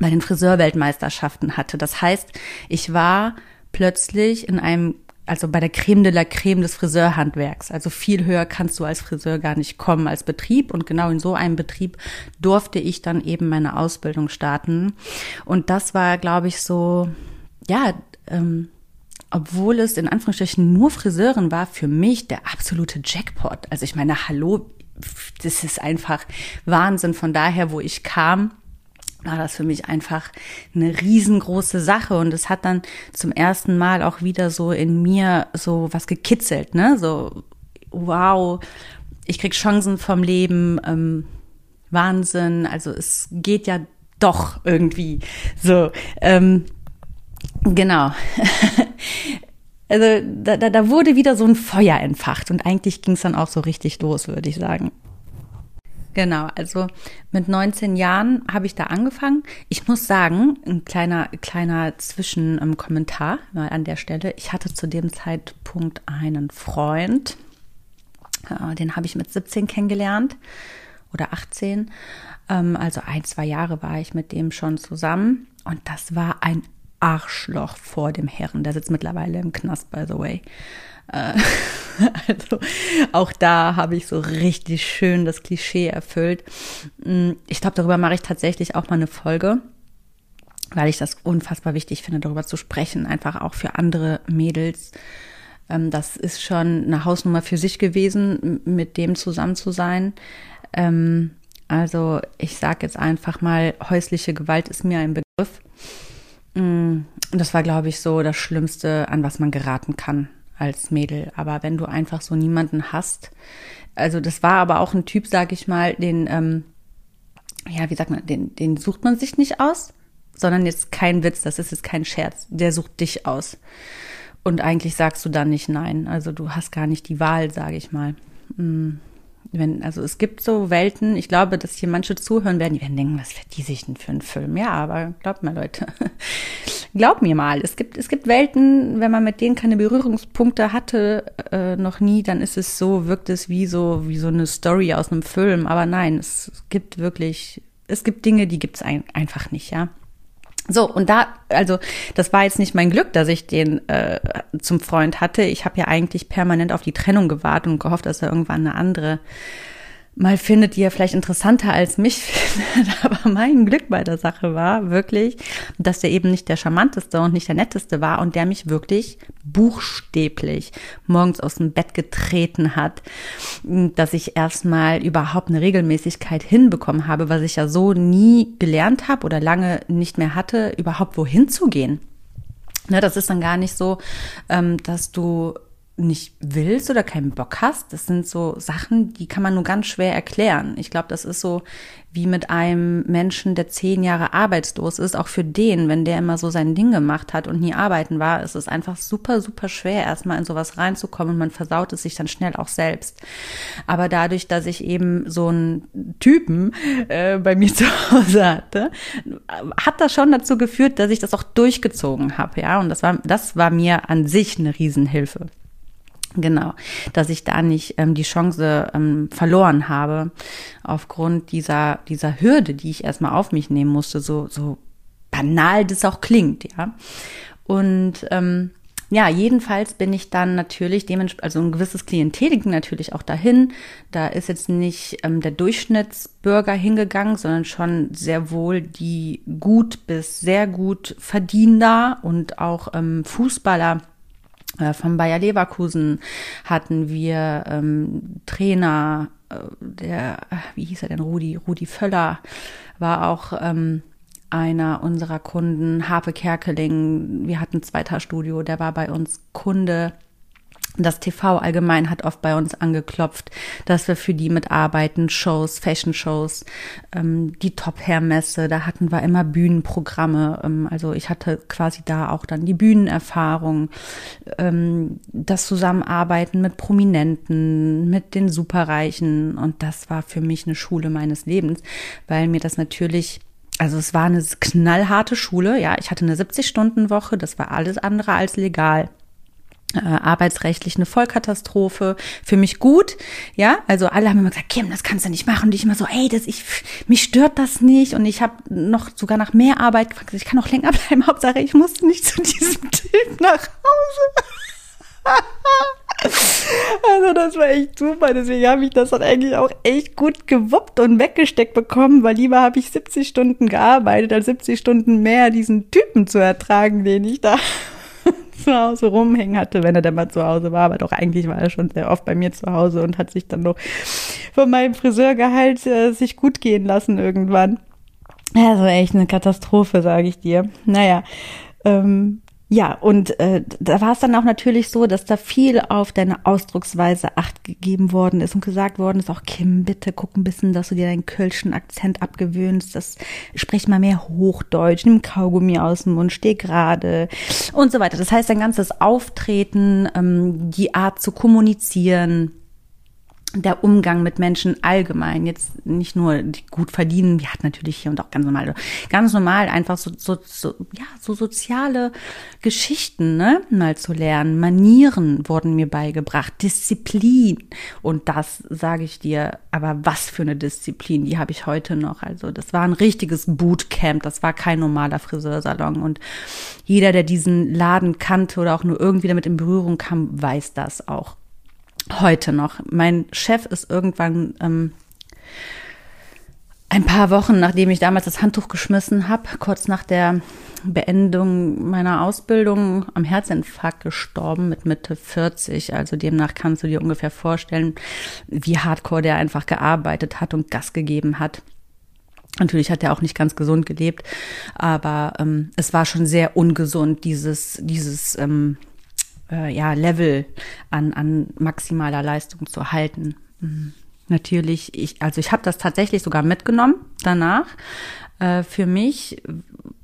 Speaker 1: bei den Friseurweltmeisterschaften hatte. Das heißt, ich war plötzlich in einem also bei der Creme de la Creme des Friseurhandwerks. Also viel höher kannst du als Friseur gar nicht kommen als Betrieb. Und genau in so einem Betrieb durfte ich dann eben meine Ausbildung starten. Und das war, glaube ich, so, ja, ähm, obwohl es in Anführungsstrichen nur Friseurin war, für mich der absolute Jackpot. Also ich meine, hallo, das ist einfach Wahnsinn von daher, wo ich kam war das für mich einfach eine riesengroße Sache und es hat dann zum ersten Mal auch wieder so in mir so was gekitzelt, ne? So, wow, ich krieg Chancen vom Leben, ähm, Wahnsinn, also es geht ja doch irgendwie so. Ähm, genau. also da, da, da wurde wieder so ein Feuer entfacht und eigentlich ging es dann auch so richtig los, würde ich sagen. Genau, also mit 19 Jahren habe ich da angefangen. Ich muss sagen, ein kleiner, kleiner Zwischenkommentar mal an der Stelle. Ich hatte zu dem Zeitpunkt einen Freund, äh, den habe ich mit 17 kennengelernt oder 18. Ähm, also ein, zwei Jahre war ich mit dem schon zusammen und das war ein Arschloch vor dem Herren. Der sitzt mittlerweile im Knast, by the way. Äh, also auch da habe ich so richtig schön das Klischee erfüllt. Mm, ich glaube, darüber mache ich tatsächlich auch mal eine Folge, weil ich das unfassbar wichtig finde, darüber zu sprechen, einfach auch für andere Mädels. ähm, das ist schon eine Hausnummer für sich gewesen, mit dem zusammen zu sein. Ähm, also ich sage jetzt einfach mal, häusliche Gewalt ist mir ein Begriff. Mm, das war, glaube ich, so das Schlimmste, an was man geraten kann als Mädel. Aber wenn du einfach so niemanden hast, also das war aber auch ein Typ, sag ich mal, den, ähm, ja, wie sagt man, den, den sucht man sich nicht aus, sondern jetzt kein Witz, das ist jetzt kein Scherz, der sucht dich aus. Und eigentlich sagst du dann nicht nein. Also du hast gar nicht die Wahl, sage ich mal. Mm wenn, also es gibt so Welten, ich glaube, dass hier manche zuhören werden, die werden denken, was wird die sich denn für einen Film? Ja, aber glaubt mal, Leute. glaubt mir mal, es gibt, es gibt Welten, wenn man mit denen keine Berührungspunkte hatte, äh, noch nie, dann ist es so, wirkt es wie so, wie so eine Story aus einem Film. Aber nein, es gibt wirklich, es gibt Dinge, die gibt es ein, einfach nicht, ja. So, und da, also das war jetzt nicht mein Glück, dass ich den äh, zum Freund hatte. Ich habe ja eigentlich permanent auf die Trennung gewartet und gehofft, dass er irgendwann eine andere mal findet, die er vielleicht interessanter als mich findet. Aber mein Glück bei der Sache war wirklich, dass der eben nicht der charmanteste und nicht der netteste war und der mich wirklich buchstäblich morgens aus dem Bett getreten hat, dass ich erstmal überhaupt eine Regelmäßigkeit hinbekommen habe, was ich ja so nie gelernt habe oder lange nicht mehr hatte, überhaupt wohin zu gehen. Ne, das ist dann gar nicht so, ähm, dass du nicht willst oder keinen Bock hast. Das sind so Sachen, die kann man nur ganz schwer erklären. Ich glaube, das ist so wie mit einem Menschen, der zehn Jahre arbeitslos ist. Auch für den, wenn der immer so sein Ding gemacht hat und nie arbeiten war, ist es einfach super, super schwer, erstmal in sowas reinzukommen und man versaut es sich dann schnell auch selbst. Aber dadurch, dass ich eben so einen Typen äh, bei mir zu Hause hatte, hat das schon dazu geführt, dass ich das auch durchgezogen habe. Ja, und das war, das war mir an sich eine Riesenhilfe. Genau, dass ich da nicht ähm, die Chance ähm, verloren habe aufgrund dieser dieser Hürde, die ich erstmal auf mich nehmen musste, so so banal das auch klingt, ja. Und ähm, ja, jedenfalls bin ich dann natürlich dementsprechend, also ein gewisses Klientel ging natürlich auch dahin. Da ist jetzt nicht ähm, der Durchschnittsbürger hingegangen, sondern schon sehr wohl die gut bis sehr gut Verdiener und auch ähm, Fußballer von Bayer Leverkusen hatten wir ähm, Trainer, äh, der, wie hieß er denn, Rudi, Rudi Völler war auch ähm, einer unserer Kunden, Harpe Kerkeling, wir hatten Zweiter-Studio, der war bei uns Kunde das TV allgemein hat oft bei uns angeklopft, dass wir für die mitarbeiten, Shows, Fashion-Shows, ähm, die Top-Hair-Messe, da hatten wir immer Bühnenprogramme. Ähm, also ich hatte quasi da auch dann die Bühnenerfahrung, ähm, das Zusammenarbeiten mit Prominenten, mit den Superreichen. Und das war für mich eine Schule meines Lebens, weil mir das natürlich also es war eine knallharte Schule, ja, ich hatte eine 70-Stunden-Woche, das war alles andere als legal arbeitsrechtlich eine Vollkatastrophe. Für mich gut, ja. Also alle haben immer gesagt, Kim, das kannst du nicht machen. Und ich immer so, ey, das ich, mich stört das nicht. Und ich habe noch sogar nach mehr Arbeit gefragt. Ich kann noch länger bleiben. Hauptsache, ich muss nicht zu diesem Typ nach Hause. Also das war echt super, deswegen habe ich das dann eigentlich auch echt gut gewuppt und weggesteckt bekommen, weil lieber habe ich 70 Stunden gearbeitet, als 70 Stunden mehr diesen Typen zu ertragen, den ich da zu Hause rumhängen hatte, wenn er dann mal zu Hause war. Aber doch eigentlich war er schon sehr oft bei mir zu Hause und hat sich dann noch von meinem Friseurgehalt äh, sich gut gehen lassen irgendwann. Also echt eine Katastrophe, sage ich dir. Naja, ähm, ja, und äh, da war es dann auch natürlich so, dass da viel auf deine Ausdrucksweise acht gegeben worden ist und gesagt worden ist, auch Kim, bitte guck ein bisschen, dass du dir deinen kölschen Akzent abgewöhnst, das sprich mal mehr Hochdeutsch, nimm Kaugummi aus dem Mund, steh gerade und so weiter. Das heißt, dein ganzes Auftreten, ähm, die Art zu kommunizieren, der Umgang mit Menschen allgemein, jetzt nicht nur die gut verdienen, wir hatten natürlich hier und auch ganz normal, ganz normal einfach so, so, so, ja, so soziale Geschichten, ne, mal zu lernen. Manieren wurden mir beigebracht, Disziplin. Und das sage ich dir, aber was für eine Disziplin, die habe ich heute noch. Also das war ein richtiges Bootcamp, das war kein normaler Friseursalon. Und jeder, der diesen Laden kannte oder auch nur irgendwie damit in Berührung kam, weiß das auch heute noch. Mein Chef ist irgendwann ähm, ein paar Wochen, nachdem ich damals das Handtuch geschmissen habe, kurz nach der Beendung meiner Ausbildung am Herzinfarkt gestorben mit Mitte 40. Also demnach kannst du dir ungefähr vorstellen, wie hardcore der einfach gearbeitet hat und Gas gegeben hat. Natürlich hat er auch nicht ganz gesund gelebt, aber ähm, es war schon sehr ungesund, dieses, dieses ähm, äh, ja, Level an, an maximaler Leistung zu halten. Mhm. Natürlich, ich, also ich habe das tatsächlich sogar mitgenommen danach äh, für mich,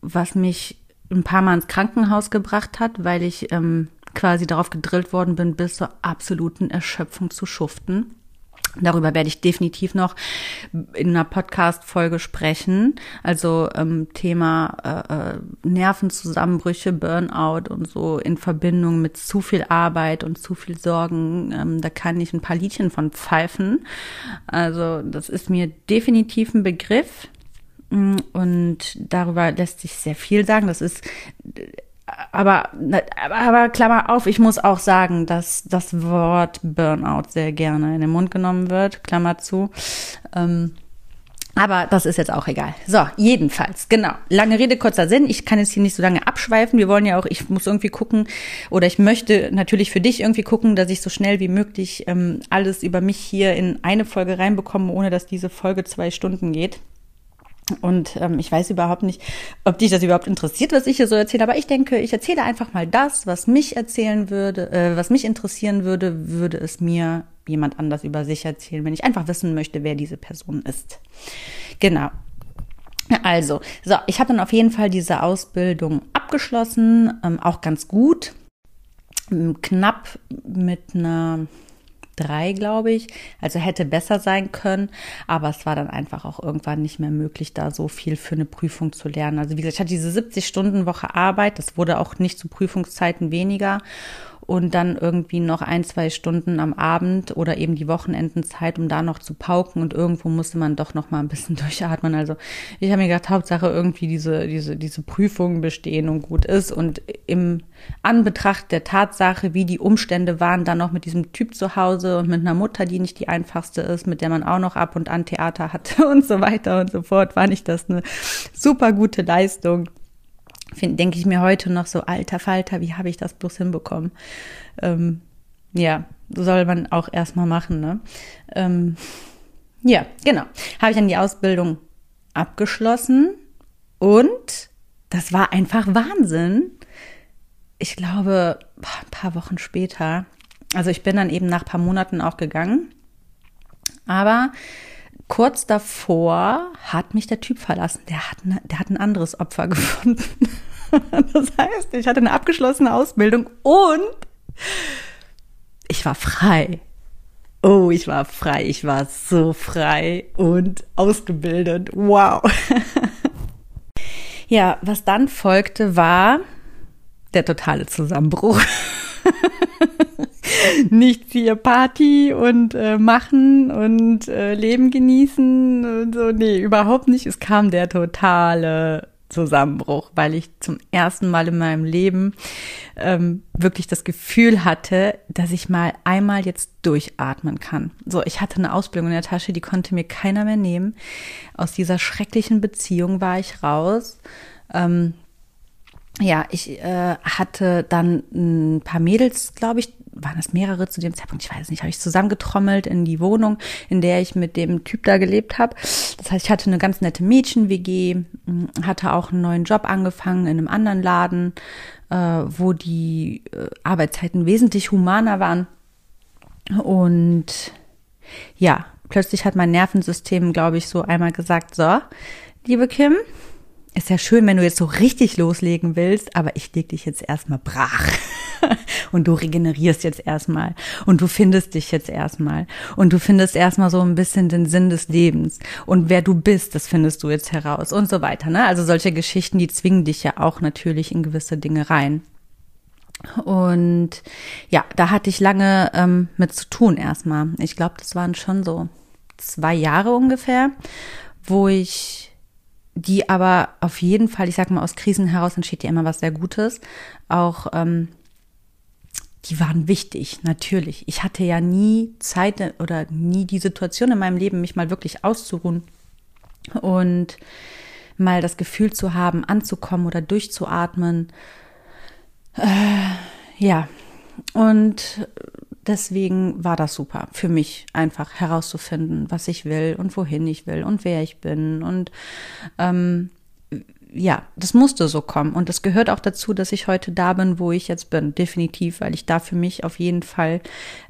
Speaker 1: was mich ein paar Mal ins Krankenhaus gebracht hat, weil ich ähm, quasi darauf gedrillt worden bin, bis zur absoluten Erschöpfung zu schuften. Darüber werde ich definitiv noch in einer Podcast-Folge sprechen. Also ähm, Thema äh, äh, Nervenzusammenbrüche, Burnout und so in Verbindung mit zu viel Arbeit und zu viel Sorgen. Ähm, da kann ich ein paar Liedchen von pfeifen. Also das ist mir definitiv ein Begriff. Mm, und darüber lässt sich sehr viel sagen. Das ist aber, aber Klammer auf, ich muss auch sagen, dass das Wort Burnout sehr gerne in den Mund genommen wird, Klammer zu. Ähm, aber das ist jetzt auch egal. So, jedenfalls, genau. Lange Rede, kurzer Sinn. Ich kann jetzt hier nicht so lange abschweifen. Wir wollen ja auch, ich muss irgendwie gucken, oder ich möchte natürlich für dich irgendwie gucken, dass ich so schnell wie möglich ähm, alles über mich hier in eine Folge reinbekomme, ohne dass diese Folge zwei Stunden geht. Und ähm, ich weiß überhaupt nicht, ob dich das überhaupt interessiert, was ich hier so erzähle. Aber ich denke, ich erzähle einfach mal das, was mich erzählen würde, äh, was mich interessieren würde, würde es mir jemand anders über sich erzählen, wenn ich einfach wissen möchte, wer diese Person ist. Genau. Also, so, ich habe dann auf jeden Fall diese Ausbildung abgeschlossen, ähm, auch ganz gut, knapp mit einer drei, glaube ich. Also hätte besser sein können, aber es war dann einfach auch irgendwann nicht mehr möglich, da so viel für eine Prüfung zu lernen. Also wie gesagt, ich hatte diese 70 Stunden Woche Arbeit, das wurde auch nicht zu Prüfungszeiten weniger und dann irgendwie noch ein, zwei Stunden am Abend oder eben die Wochenendenzeit, um da noch zu pauken und irgendwo musste man doch noch mal ein bisschen durchatmen. Also ich habe mir gedacht, Hauptsache irgendwie diese, diese, diese Prüfung bestehen und gut ist und im Anbetracht der Tatsache, wie die Umstände waren, dann noch mit diesem Typ zu Hause und mit einer Mutter, die nicht die einfachste ist, mit der man auch noch ab und an Theater hatte und so weiter und so fort, war nicht das eine super gute Leistung denke ich mir heute noch so, alter Falter, wie habe ich das bloß hinbekommen? Ähm, ja, soll man auch erstmal machen, ne? Ähm, ja, genau. Habe ich dann die Ausbildung abgeschlossen und das war einfach Wahnsinn. Ich glaube, ein paar Wochen später, also ich bin dann eben nach ein paar Monaten auch gegangen, aber kurz davor hat mich der Typ verlassen. Der hat, ne, der hat ein anderes Opfer gefunden. Das heißt, ich hatte eine abgeschlossene Ausbildung und ich war frei. Oh, ich war frei. Ich war so frei und ausgebildet. Wow. Ja, was dann folgte, war der totale Zusammenbruch. Nicht hier Party und äh, machen und äh, Leben genießen und so. Nee, überhaupt nicht. Es kam der totale Zusammenbruch, weil ich zum ersten Mal in meinem Leben ähm, wirklich das Gefühl hatte, dass ich mal einmal jetzt durchatmen kann. So, ich hatte eine Ausbildung in der Tasche, die konnte mir keiner mehr nehmen. Aus dieser schrecklichen Beziehung war ich raus. Ähm, ja, ich äh, hatte dann ein paar Mädels, glaube ich, waren es mehrere zu dem Zeitpunkt, ich weiß nicht, habe ich zusammengetrommelt in die Wohnung, in der ich mit dem Typ da gelebt habe. Das heißt, ich hatte eine ganz nette Mädchen-WG, hatte auch einen neuen Job angefangen in einem anderen Laden, äh, wo die äh, Arbeitszeiten wesentlich humaner waren. Und ja, plötzlich hat mein Nervensystem, glaube ich, so einmal gesagt, so, liebe Kim, ist ja schön, wenn du jetzt so richtig loslegen willst, aber ich leg dich jetzt erstmal brach. und du regenerierst jetzt erstmal und du findest dich jetzt erstmal und du findest erstmal so ein bisschen den Sinn des Lebens und wer du bist, das findest du jetzt heraus und so weiter. Ne? Also solche Geschichten, die zwingen dich ja auch natürlich in gewisse Dinge rein. Und ja, da hatte ich lange ähm, mit zu tun erstmal. Ich glaube, das waren schon so zwei Jahre ungefähr, wo ich die aber auf jeden Fall, ich sag mal, aus Krisen heraus entsteht ja immer was sehr Gutes, auch ähm, die waren wichtig, natürlich. Ich hatte ja nie Zeit oder nie die Situation in meinem Leben, mich mal wirklich auszuruhen und mal das Gefühl zu haben, anzukommen oder durchzuatmen. Äh, ja, und deswegen war das super für mich, einfach herauszufinden, was ich will und wohin ich will und wer ich bin und ähm, ja, das musste so kommen. Und das gehört auch dazu, dass ich heute da bin, wo ich jetzt bin. Definitiv, weil ich da für mich auf jeden Fall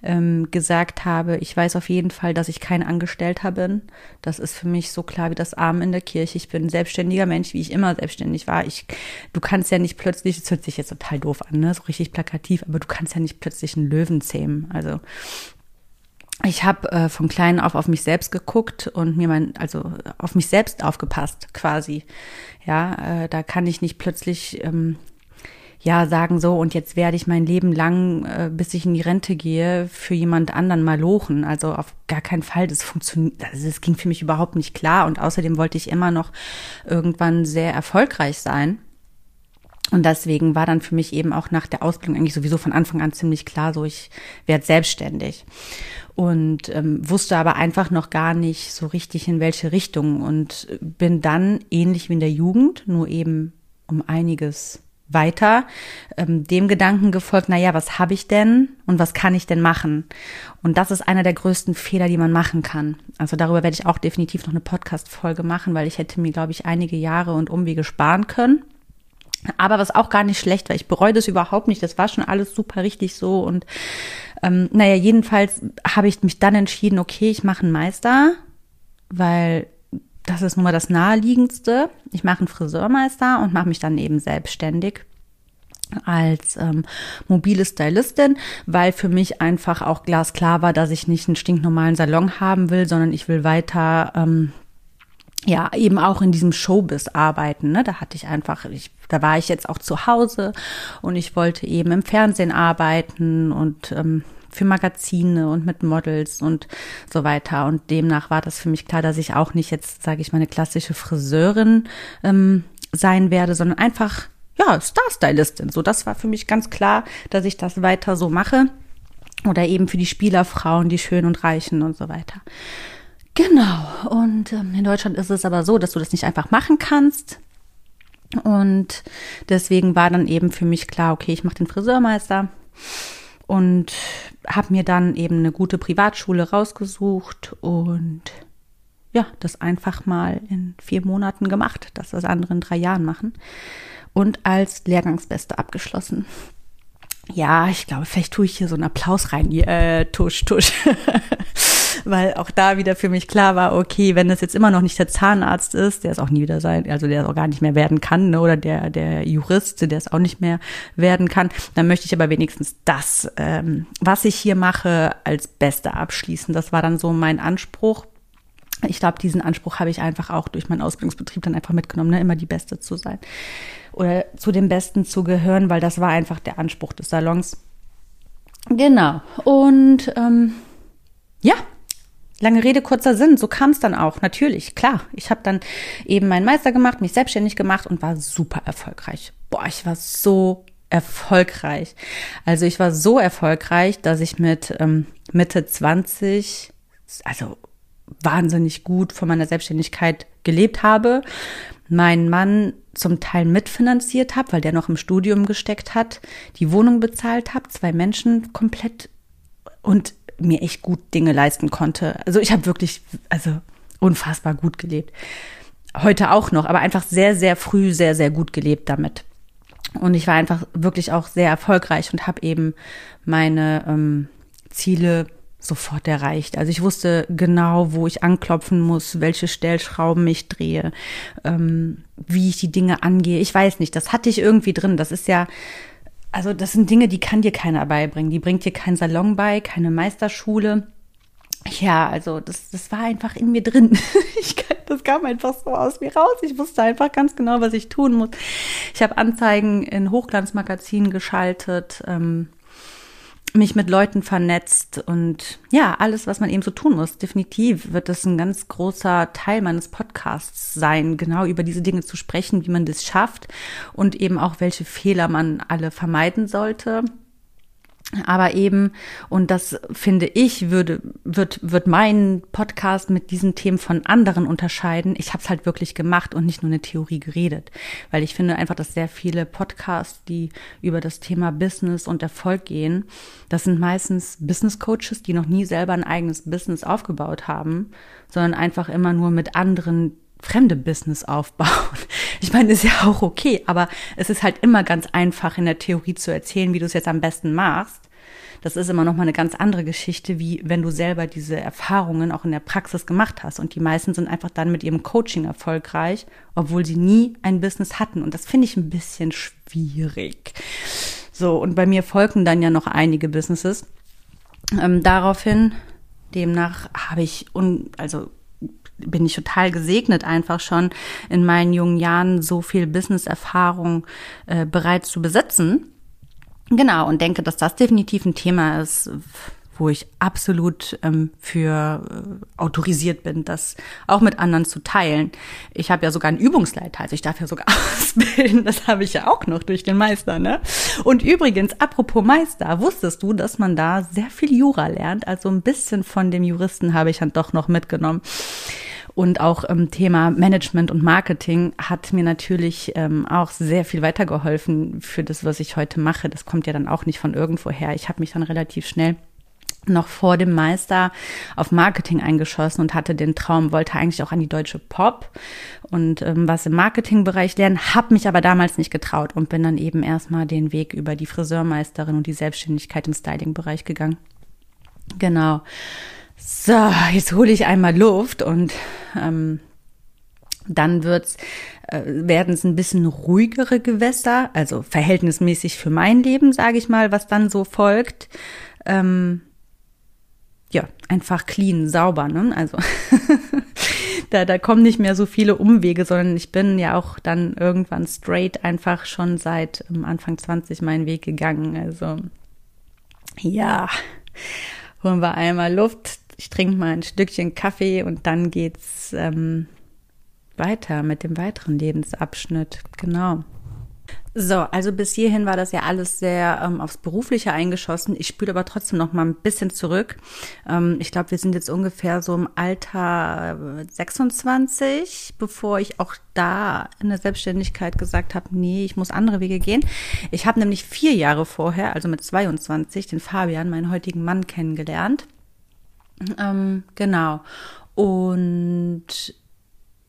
Speaker 1: ähm, gesagt habe, ich weiß auf jeden Fall, dass ich kein Angestellter bin. Das ist für mich so klar wie das Arm in der Kirche. Ich bin selbstständiger Mensch, wie ich immer selbstständig war. Ich, du kannst ja nicht plötzlich, das hört sich jetzt total doof an, ne? so richtig plakativ, aber du kannst ja nicht plötzlich einen Löwen zähmen. Also ich habe äh, von klein auf auf mich selbst geguckt und mir mein, also auf mich selbst aufgepasst, quasi. Ja, äh, da kann ich nicht plötzlich ähm, ja sagen so und jetzt werde ich mein Leben lang, äh, bis ich in die Rente gehe, für jemand anderen mal lochen. Also auf gar keinen Fall. Das funktioniert, also das ging für mich überhaupt nicht klar. Und außerdem wollte ich immer noch irgendwann sehr erfolgreich sein. Und deswegen war dann für mich eben auch nach der Ausbildung eigentlich sowieso von Anfang an ziemlich klar, so ich werde selbstständig und ähm, wusste aber einfach noch gar nicht so richtig in welche Richtung und bin dann ähnlich wie in der Jugend, nur eben um einiges weiter ähm, dem Gedanken gefolgt, na ja, was habe ich denn und was kann ich denn machen? Und das ist einer der größten Fehler, die man machen kann. Also darüber werde ich auch definitiv noch eine Podcast Folge machen, weil ich hätte mir glaube ich einige Jahre und Umwege sparen können. Aber was auch gar nicht schlecht war, ich bereue das überhaupt nicht. Das war schon alles super richtig so. Und ähm, naja, jedenfalls habe ich mich dann entschieden, okay, ich mache einen Meister, weil das ist nun mal das Naheliegendste. Ich mache einen Friseurmeister und mache mich dann eben selbstständig als ähm, mobile Stylistin, weil für mich einfach auch glasklar war, dass ich nicht einen stinknormalen Salon haben will, sondern ich will weiter ähm, ja, eben auch in diesem Showbiz arbeiten. Ne? Da hatte ich einfach, ich, da war ich jetzt auch zu Hause und ich wollte eben im Fernsehen arbeiten und ähm, für Magazine und mit Models und so weiter. Und demnach war das für mich klar, dass ich auch nicht jetzt, sage ich mal, eine klassische Friseurin ähm, sein werde, sondern einfach, ja, Star-Stylistin. So, das war für mich ganz klar, dass ich das weiter so mache. Oder eben für die Spielerfrauen, die Schönen und Reichen und so weiter. Genau. Und ähm, in Deutschland ist es aber so, dass du das nicht einfach machen kannst. Und deswegen war dann eben für mich klar, okay, ich mache den Friseurmeister und habe mir dann eben eine gute Privatschule rausgesucht und ja, das einfach mal in vier Monaten gemacht, das das andere in drei Jahren machen und als Lehrgangsbeste abgeschlossen. Ja, ich glaube, vielleicht tue ich hier so einen Applaus rein. Äh, tusch, tusch. weil auch da wieder für mich klar war, okay, wenn das jetzt immer noch nicht der Zahnarzt ist, der es auch nie wieder sein, also der es auch gar nicht mehr werden kann, ne, oder der, der Jurist, der es auch nicht mehr werden kann, dann möchte ich aber wenigstens das, ähm, was ich hier mache, als Beste abschließen. Das war dann so mein Anspruch. Ich glaube, diesen Anspruch habe ich einfach auch durch meinen Ausbildungsbetrieb dann einfach mitgenommen, ne, immer die Beste zu sein oder zu den Besten zu gehören, weil das war einfach der Anspruch des Salons. Genau. Und ähm, ja, Lange Rede, kurzer Sinn, so kam es dann auch, natürlich, klar. Ich habe dann eben meinen Meister gemacht, mich selbstständig gemacht und war super erfolgreich. Boah, ich war so erfolgreich. Also ich war so erfolgreich, dass ich mit ähm, Mitte 20, also wahnsinnig gut von meiner Selbstständigkeit gelebt habe, meinen Mann zum Teil mitfinanziert habe, weil der noch im Studium gesteckt hat, die Wohnung bezahlt habe, zwei Menschen komplett und mir echt gut Dinge leisten konnte. Also ich habe wirklich, also unfassbar gut gelebt. Heute auch noch, aber einfach sehr, sehr früh, sehr, sehr gut gelebt damit. Und ich war einfach wirklich auch sehr erfolgreich und habe eben meine ähm, Ziele sofort erreicht. Also ich wusste genau, wo ich anklopfen muss, welche Stellschrauben ich drehe, ähm, wie ich die Dinge angehe. Ich weiß nicht, das hatte ich irgendwie drin. Das ist ja also das sind Dinge, die kann dir keiner beibringen. Die bringt dir kein Salon bei, keine Meisterschule. Ja, also das, das war einfach in mir drin. Ich, das kam einfach so aus mir raus. Ich wusste einfach ganz genau, was ich tun muss. Ich habe Anzeigen in Hochglanzmagazinen geschaltet. Ähm, mich mit Leuten vernetzt und ja, alles, was man eben so tun muss. Definitiv wird das ein ganz großer Teil meines Podcasts sein, genau über diese Dinge zu sprechen, wie man das schafft und eben auch welche Fehler man alle vermeiden sollte. Aber eben, und das finde ich, würde, wird, wird mein Podcast mit diesen Themen von anderen unterscheiden. Ich habe es halt wirklich gemacht und nicht nur eine Theorie geredet. Weil ich finde einfach, dass sehr viele Podcasts, die über das Thema Business und Erfolg gehen, das sind meistens Business Coaches, die noch nie selber ein eigenes Business aufgebaut haben, sondern einfach immer nur mit anderen fremde Business aufbauen. Ich meine, ist ja auch okay, aber es ist halt immer ganz einfach in der Theorie zu erzählen, wie du es jetzt am besten machst. Das ist immer noch mal eine ganz andere Geschichte, wie wenn du selber diese Erfahrungen auch in der Praxis gemacht hast. Und die meisten sind einfach dann mit ihrem Coaching erfolgreich, obwohl sie nie ein Business hatten. Und das finde ich ein bisschen schwierig. So, und bei mir folgen dann ja noch einige Businesses. Ähm, daraufhin, demnach habe ich, un, also bin ich total gesegnet, einfach schon in meinen jungen Jahren so viel Business-Erfahrung äh, bereits zu besitzen. Genau, und denke, dass das definitiv ein Thema ist, wo ich absolut ähm, für äh, autorisiert bin, das auch mit anderen zu teilen. Ich habe ja sogar einen Übungsleiter, also ich darf ja sogar ausbilden, das habe ich ja auch noch durch den Meister, ne? Und übrigens, apropos Meister, wusstest du, dass man da sehr viel Jura lernt? Also ein bisschen von dem Juristen habe ich dann doch noch mitgenommen. Und auch im ähm, Thema Management und Marketing hat mir natürlich ähm, auch sehr viel weitergeholfen für das, was ich heute mache. Das kommt ja dann auch nicht von irgendwoher. Ich habe mich dann relativ schnell noch vor dem Meister auf Marketing eingeschossen und hatte den Traum, wollte eigentlich auch an die deutsche Pop und ähm, was im Marketingbereich lernen, habe mich aber damals nicht getraut und bin dann eben erstmal den Weg über die Friseurmeisterin und die Selbstständigkeit im Stylingbereich gegangen. Genau. So, jetzt hole ich einmal Luft und ähm, dann wird's, äh, werden es ein bisschen ruhigere Gewässer, also verhältnismäßig für mein Leben, sage ich mal, was dann so folgt. Ähm, ja, einfach clean, sauber, ne? Also da, da kommen nicht mehr so viele Umwege, sondern ich bin ja auch dann irgendwann straight einfach schon seit ähm, Anfang 20 meinen Weg gegangen. Also ja, holen wir einmal Luft, ich trinke mal ein Stückchen Kaffee und dann geht's ähm, weiter mit dem weiteren Lebensabschnitt. Genau. So, also bis hierhin war das ja alles sehr ähm, aufs Berufliche eingeschossen. Ich spüre aber trotzdem noch mal ein bisschen zurück. Ähm, ich glaube, wir sind jetzt ungefähr so im Alter 26, äh, bevor ich auch da in der Selbstständigkeit gesagt habe, nee, ich muss andere Wege gehen. Ich habe nämlich vier Jahre vorher, also mit 22, den Fabian, meinen heutigen Mann, kennengelernt. Ähm, genau. Und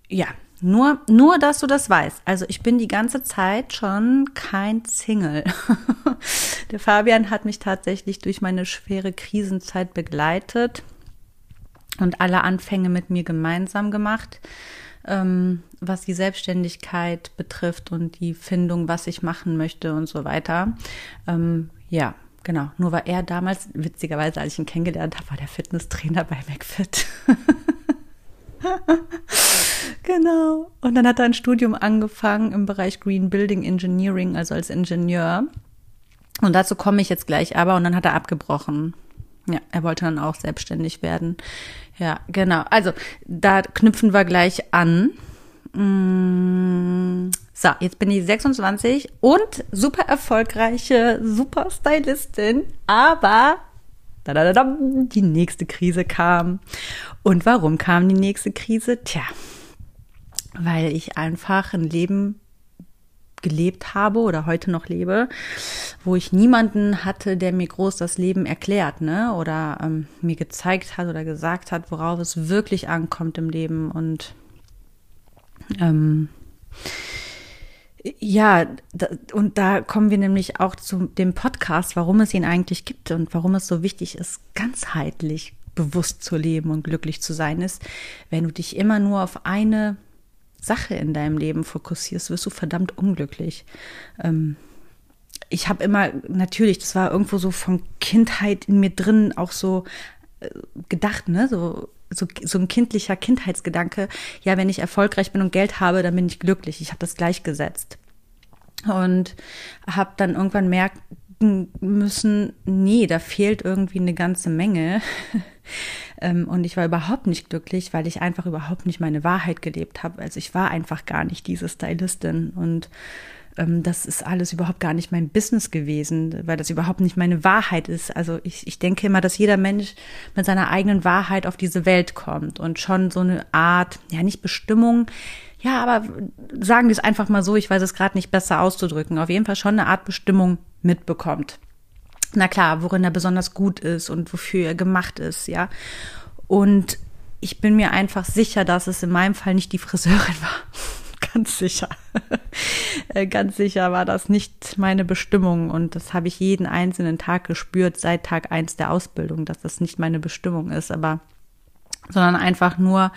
Speaker 1: ja, nur, nur, dass du das weißt. Also ich bin die ganze Zeit schon kein Single. Der Fabian hat mich tatsächlich durch meine schwere Krisenzeit begleitet und alle Anfänge mit mir gemeinsam gemacht, ähm, was die Selbstständigkeit betrifft und die Findung, was ich machen möchte und so weiter. Ähm, ja, Genau, nur war er damals, witzigerweise, als ich ihn kennengelernt habe, war der Fitnesstrainer bei McFit. genau. Und dann hat er ein Studium angefangen im Bereich Green Building Engineering, also als Ingenieur. Und dazu komme ich jetzt gleich aber und dann hat er abgebrochen. Ja, er wollte dann auch selbstständig werden. Ja, genau. Also da knüpfen wir gleich an. So, jetzt bin ich 26 und super erfolgreiche, super Stylistin, aber die nächste Krise kam. Und warum kam die nächste Krise? Tja, weil ich einfach ein Leben gelebt habe oder heute noch lebe, wo ich niemanden hatte, der mir groß das Leben erklärt, ne? Oder ähm, mir gezeigt hat oder gesagt hat, worauf es wirklich ankommt im Leben. Und ähm, ja, da, und da kommen wir nämlich auch zu dem Podcast, warum es ihn eigentlich gibt und warum es so wichtig ist, ganzheitlich bewusst zu leben und glücklich zu sein ist. Wenn du dich immer nur auf eine Sache in deinem Leben fokussierst, wirst du verdammt unglücklich. Ähm, ich habe immer, natürlich, das war irgendwo so von Kindheit in mir drin auch so äh, gedacht, ne, so so, so ein kindlicher Kindheitsgedanke, ja, wenn ich erfolgreich bin und Geld habe, dann bin ich glücklich. Ich habe das gleichgesetzt. Und habe dann irgendwann merken müssen, nee, da fehlt irgendwie eine ganze Menge. Ähm, und ich war überhaupt nicht glücklich, weil ich einfach überhaupt nicht meine Wahrheit gelebt habe. Also ich war einfach gar nicht diese Stylistin. Und das ist alles überhaupt gar nicht mein Business gewesen, weil das überhaupt nicht meine Wahrheit ist. Also ich, ich denke immer, dass jeder Mensch mit seiner eigenen Wahrheit auf diese Welt kommt und schon so eine Art, ja nicht Bestimmung, ja, aber sagen wir es einfach mal so, ich weiß es gerade nicht besser auszudrücken, auf jeden Fall schon eine Art Bestimmung mitbekommt. Na klar, worin er besonders gut ist und wofür er gemacht ist, ja. Und ich bin mir einfach sicher, dass es in meinem Fall nicht die Friseurin war. Ganz sicher. Äh, ganz sicher war das nicht meine Bestimmung und das habe ich jeden einzelnen Tag gespürt seit Tag eins der Ausbildung, dass das nicht meine Bestimmung ist. Aber sondern einfach nur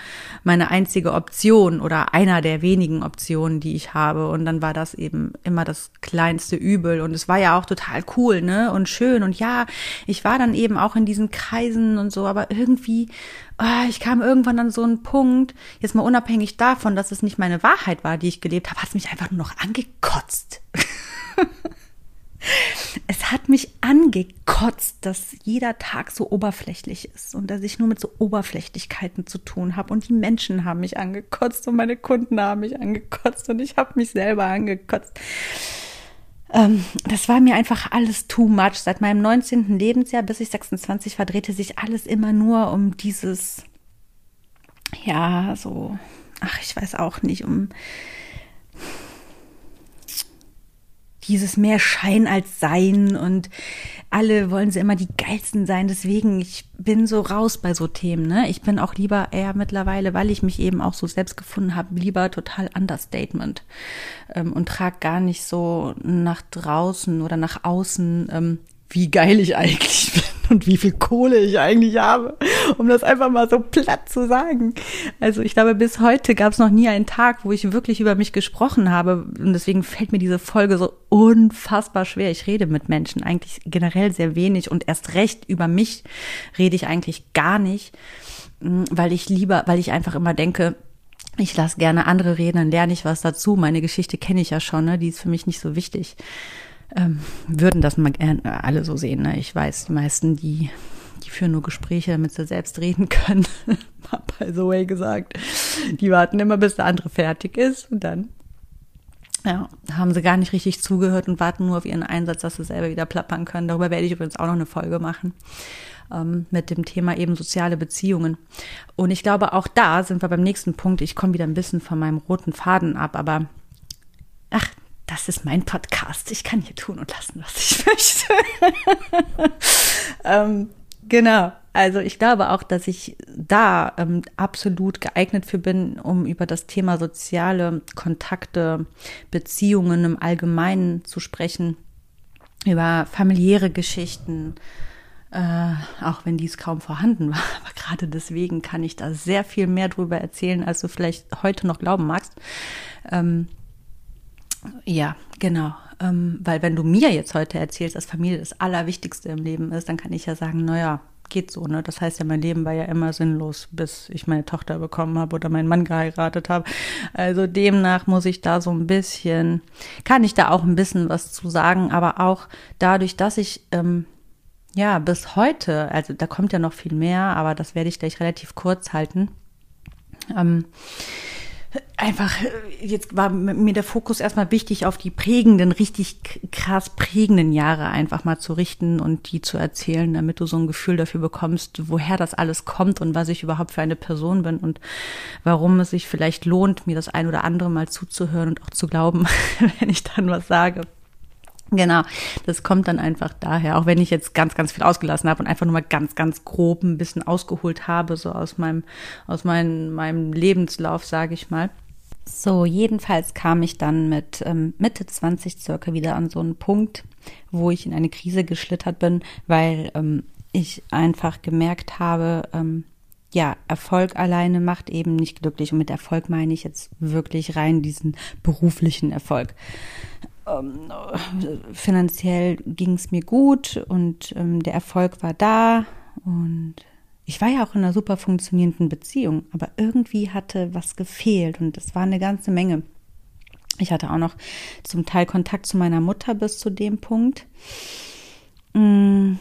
Speaker 1: meine einzige Option oder einer der wenigen Optionen, die ich habe. Und dann war das eben immer das kleinste Übel. Und es war ja auch total cool, ne? Und schön. Und ja, ich war dann eben auch in diesen Kreisen und so, aber irgendwie, oh, ich kam irgendwann an so einen Punkt, jetzt mal unabhängig davon, dass es nicht meine Wahrheit war, die ich gelebt habe, hat es mich einfach nur noch angekotzt. Es hat mich angekotzt, dass jeder Tag so oberflächlich ist und dass ich nur mit so Oberflächlichkeiten zu tun habe. Und die Menschen haben mich angekotzt und meine Kunden haben mich angekotzt und ich habe mich selber angekotzt. Ähm, das war mir einfach alles too much. Seit meinem 19. Lebensjahr bis ich 26 war, drehte sich alles immer nur um dieses, ja, so, ach, ich weiß auch nicht, um dieses mehr Schein als Sein und alle wollen sie immer die geilsten sein. Deswegen, ich bin so raus bei so Themen. Ne? Ich bin auch lieber eher mittlerweile, weil ich mich eben auch so selbst gefunden habe, lieber total Understatement ähm, und trage gar nicht so nach draußen oder nach außen, ähm, wie geil ich eigentlich bin und wie viel Kohle ich eigentlich habe, um das einfach mal so platt zu sagen. Also ich glaube, bis heute gab es noch nie einen Tag, wo ich wirklich über mich gesprochen habe und deswegen fällt mir diese Folge so unfassbar schwer. Ich rede mit Menschen eigentlich generell sehr wenig und erst recht über mich rede ich eigentlich gar nicht, mm, weil ich lieber, weil ich einfach immer denke, ich lasse gerne andere reden, dann lerne ich was dazu. Meine Geschichte kenne ich ja schon, ne? die ist für mich nicht so wichtig ähm, würden das mal gerne alle so sehen. Ne? Ich weiß, die meisten, die, die führen nur Gespräche, damit sie selbst reden können. by the way gesagt. Die warten immer, bis der andere fertig ist und dann ja, haben sie gar nicht richtig zugehört und warten nur auf ihren Einsatz, dass sie selber wieder plappern können. Darüber werde ich übrigens auch noch eine Folge machen ähm, mit dem Thema eben soziale Beziehungen. Und ich glaube, auch da sind wir beim nächsten Punkt. Ich komme wieder ein bisschen von meinem roten Faden ab, aber ach, das ist mein Podcast. Ich kann hier tun und lassen, was ich möchte. ähm, genau. Also ich glaube auch, dass ich da ähm, absolut geeignet für bin, um über das Thema soziale Kontakte, Beziehungen im Allgemeinen zu sprechen, über familiäre Geschichten, äh, auch wenn dies kaum vorhanden war. Aber gerade deswegen kann ich da sehr viel mehr drüber erzählen, als du vielleicht heute noch glauben magst. Ähm, ja, genau. Ähm, weil wenn du mir jetzt heute erzählst, dass Familie das Allerwichtigste im Leben ist, dann kann ich ja sagen, naja, geht so, ne? Das heißt ja, mein Leben war ja immer sinnlos, bis ich meine Tochter bekommen habe oder meinen Mann geheiratet habe. Also demnach muss ich da so ein bisschen, kann ich da auch ein bisschen was zu sagen, aber auch dadurch, dass ich ähm, ja bis heute, also da kommt ja noch viel mehr, aber das werde ich gleich relativ kurz halten. Ähm, einfach, jetzt war mir der Fokus erstmal wichtig, auf die prägenden, richtig krass prägenden Jahre einfach mal zu richten und die zu erzählen, damit du so ein Gefühl dafür bekommst, woher das alles kommt und was ich überhaupt für eine Person bin und warum es sich vielleicht lohnt, mir das ein oder andere mal zuzuhören und auch zu glauben, wenn ich dann was sage. Genau, das kommt dann einfach daher, auch wenn ich jetzt ganz, ganz viel ausgelassen habe und einfach nur mal ganz, ganz grob ein bisschen ausgeholt habe, so aus meinem, aus meinem, meinem Lebenslauf, sage ich mal. So, jedenfalls kam ich dann mit ähm, Mitte 20 circa wieder an so einen Punkt, wo ich in eine Krise geschlittert bin, weil ähm, ich einfach gemerkt habe, ähm, ja, Erfolg alleine macht eben nicht glücklich. Und mit Erfolg meine ich jetzt wirklich rein diesen beruflichen Erfolg ähm, finanziell ging es mir gut und ähm, der Erfolg war da und ich war ja auch in einer super funktionierenden Beziehung, aber irgendwie hatte was gefehlt und es war eine ganze Menge. Ich hatte auch noch zum Teil Kontakt zu meiner Mutter bis zu dem Punkt. Mm,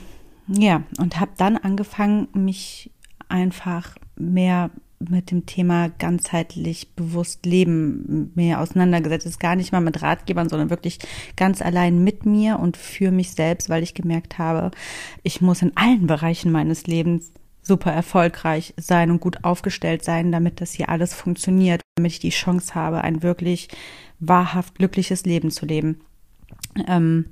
Speaker 1: ja, und habe dann angefangen, mich einfach mehr mit dem Thema ganzheitlich bewusst leben mehr auseinandergesetzt. Ist gar nicht mal mit Ratgebern, sondern wirklich ganz allein mit mir und für mich selbst, weil ich gemerkt habe, ich muss in allen Bereichen meines Lebens super erfolgreich sein und gut aufgestellt sein, damit das hier alles funktioniert, damit ich die Chance habe, ein wirklich wahrhaft glückliches Leben zu leben. Ähm,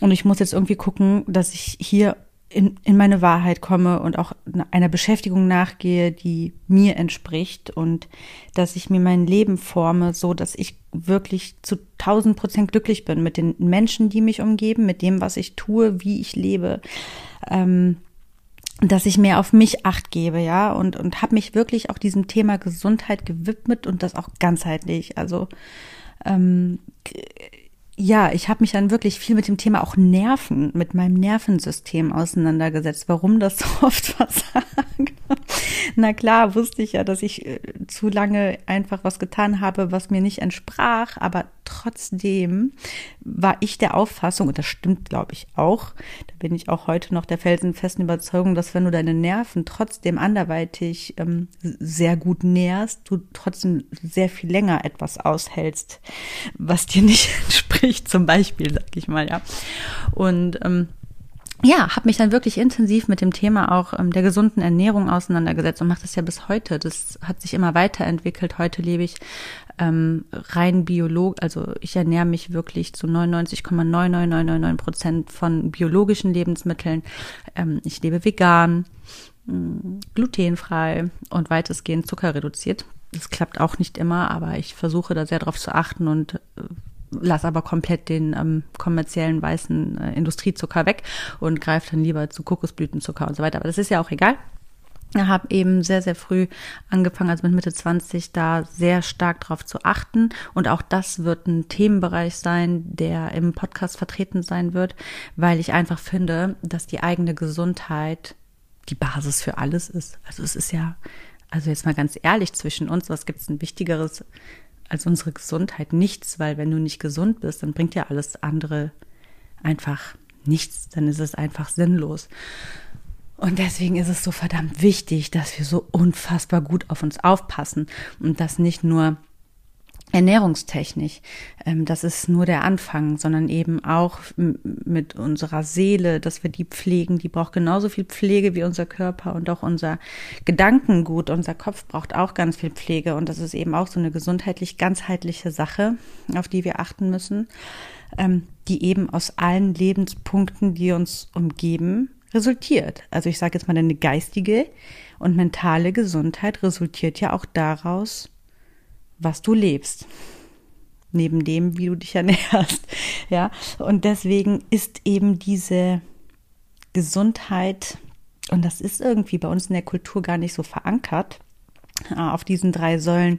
Speaker 1: und ich muss jetzt irgendwie gucken, dass ich hier in, in meine Wahrheit komme und auch einer Beschäftigung nachgehe, die mir entspricht und dass ich mir mein Leben forme, so dass ich wirklich zu tausend Prozent glücklich bin mit den Menschen, die mich umgeben, mit dem, was ich tue, wie ich lebe. Ähm, dass ich mehr auf mich acht gebe, ja, und, und habe mich wirklich auch diesem Thema Gesundheit gewidmet und das auch ganzheitlich. Also ähm, ja, ich habe mich dann wirklich viel mit dem Thema auch Nerven, mit meinem Nervensystem auseinandergesetzt, warum das so oft versagt. Na klar, wusste ich ja, dass ich äh, zu lange einfach was getan habe, was mir nicht entsprach, aber trotzdem war ich der Auffassung, und das stimmt, glaube ich, auch, da bin ich auch heute noch der felsenfesten Überzeugung, dass wenn du deine Nerven trotzdem anderweitig ähm, sehr gut nährst, du trotzdem sehr viel länger etwas aushältst, was dir nicht entspricht, zum Beispiel, sag ich mal, ja. Und ähm, ja, habe mich dann wirklich intensiv mit dem Thema auch ähm, der gesunden Ernährung auseinandergesetzt und mache das ja bis heute. Das hat sich immer weiterentwickelt. Heute lebe ich ähm, rein biolog, also ich ernähre mich wirklich zu 99,99999 Prozent von biologischen Lebensmitteln. Ähm, ich lebe vegan, mm, glutenfrei und weitestgehend zuckerreduziert. Das klappt auch nicht immer, aber ich versuche da sehr darauf zu achten und äh, lass aber komplett den ähm, kommerziellen weißen äh, Industriezucker weg und greife dann lieber zu Kokosblütenzucker und so weiter. Aber das ist ja auch egal. Ich habe eben sehr, sehr früh angefangen, also mit Mitte 20, da sehr stark drauf zu achten. Und auch das wird ein Themenbereich sein, der im Podcast vertreten sein wird, weil ich einfach finde, dass die eigene Gesundheit die Basis für alles ist. Also es ist ja, also jetzt mal ganz ehrlich zwischen uns, was gibt es ein wichtigeres als unsere Gesundheit nichts, weil wenn du nicht gesund bist, dann bringt ja alles andere einfach nichts, dann ist es einfach sinnlos. Und deswegen ist es so verdammt wichtig, dass wir so unfassbar gut auf uns aufpassen und das nicht nur ernährungstechnisch. Ähm, das ist nur der Anfang, sondern eben auch mit unserer Seele, dass wir die pflegen. Die braucht genauso viel Pflege wie unser Körper und auch unser Gedankengut. Unser Kopf braucht auch ganz viel Pflege und das ist eben auch so eine gesundheitlich ganzheitliche Sache, auf die wir achten müssen, ähm, die eben aus allen Lebenspunkten, die uns umgeben, resultiert. Also ich sage jetzt mal, deine geistige und mentale Gesundheit resultiert ja auch daraus, was du lebst. Neben dem, wie du dich ernährst. Ja, und deswegen ist eben diese Gesundheit, und das ist irgendwie bei uns in der Kultur gar nicht so verankert, äh, auf diesen drei Säulen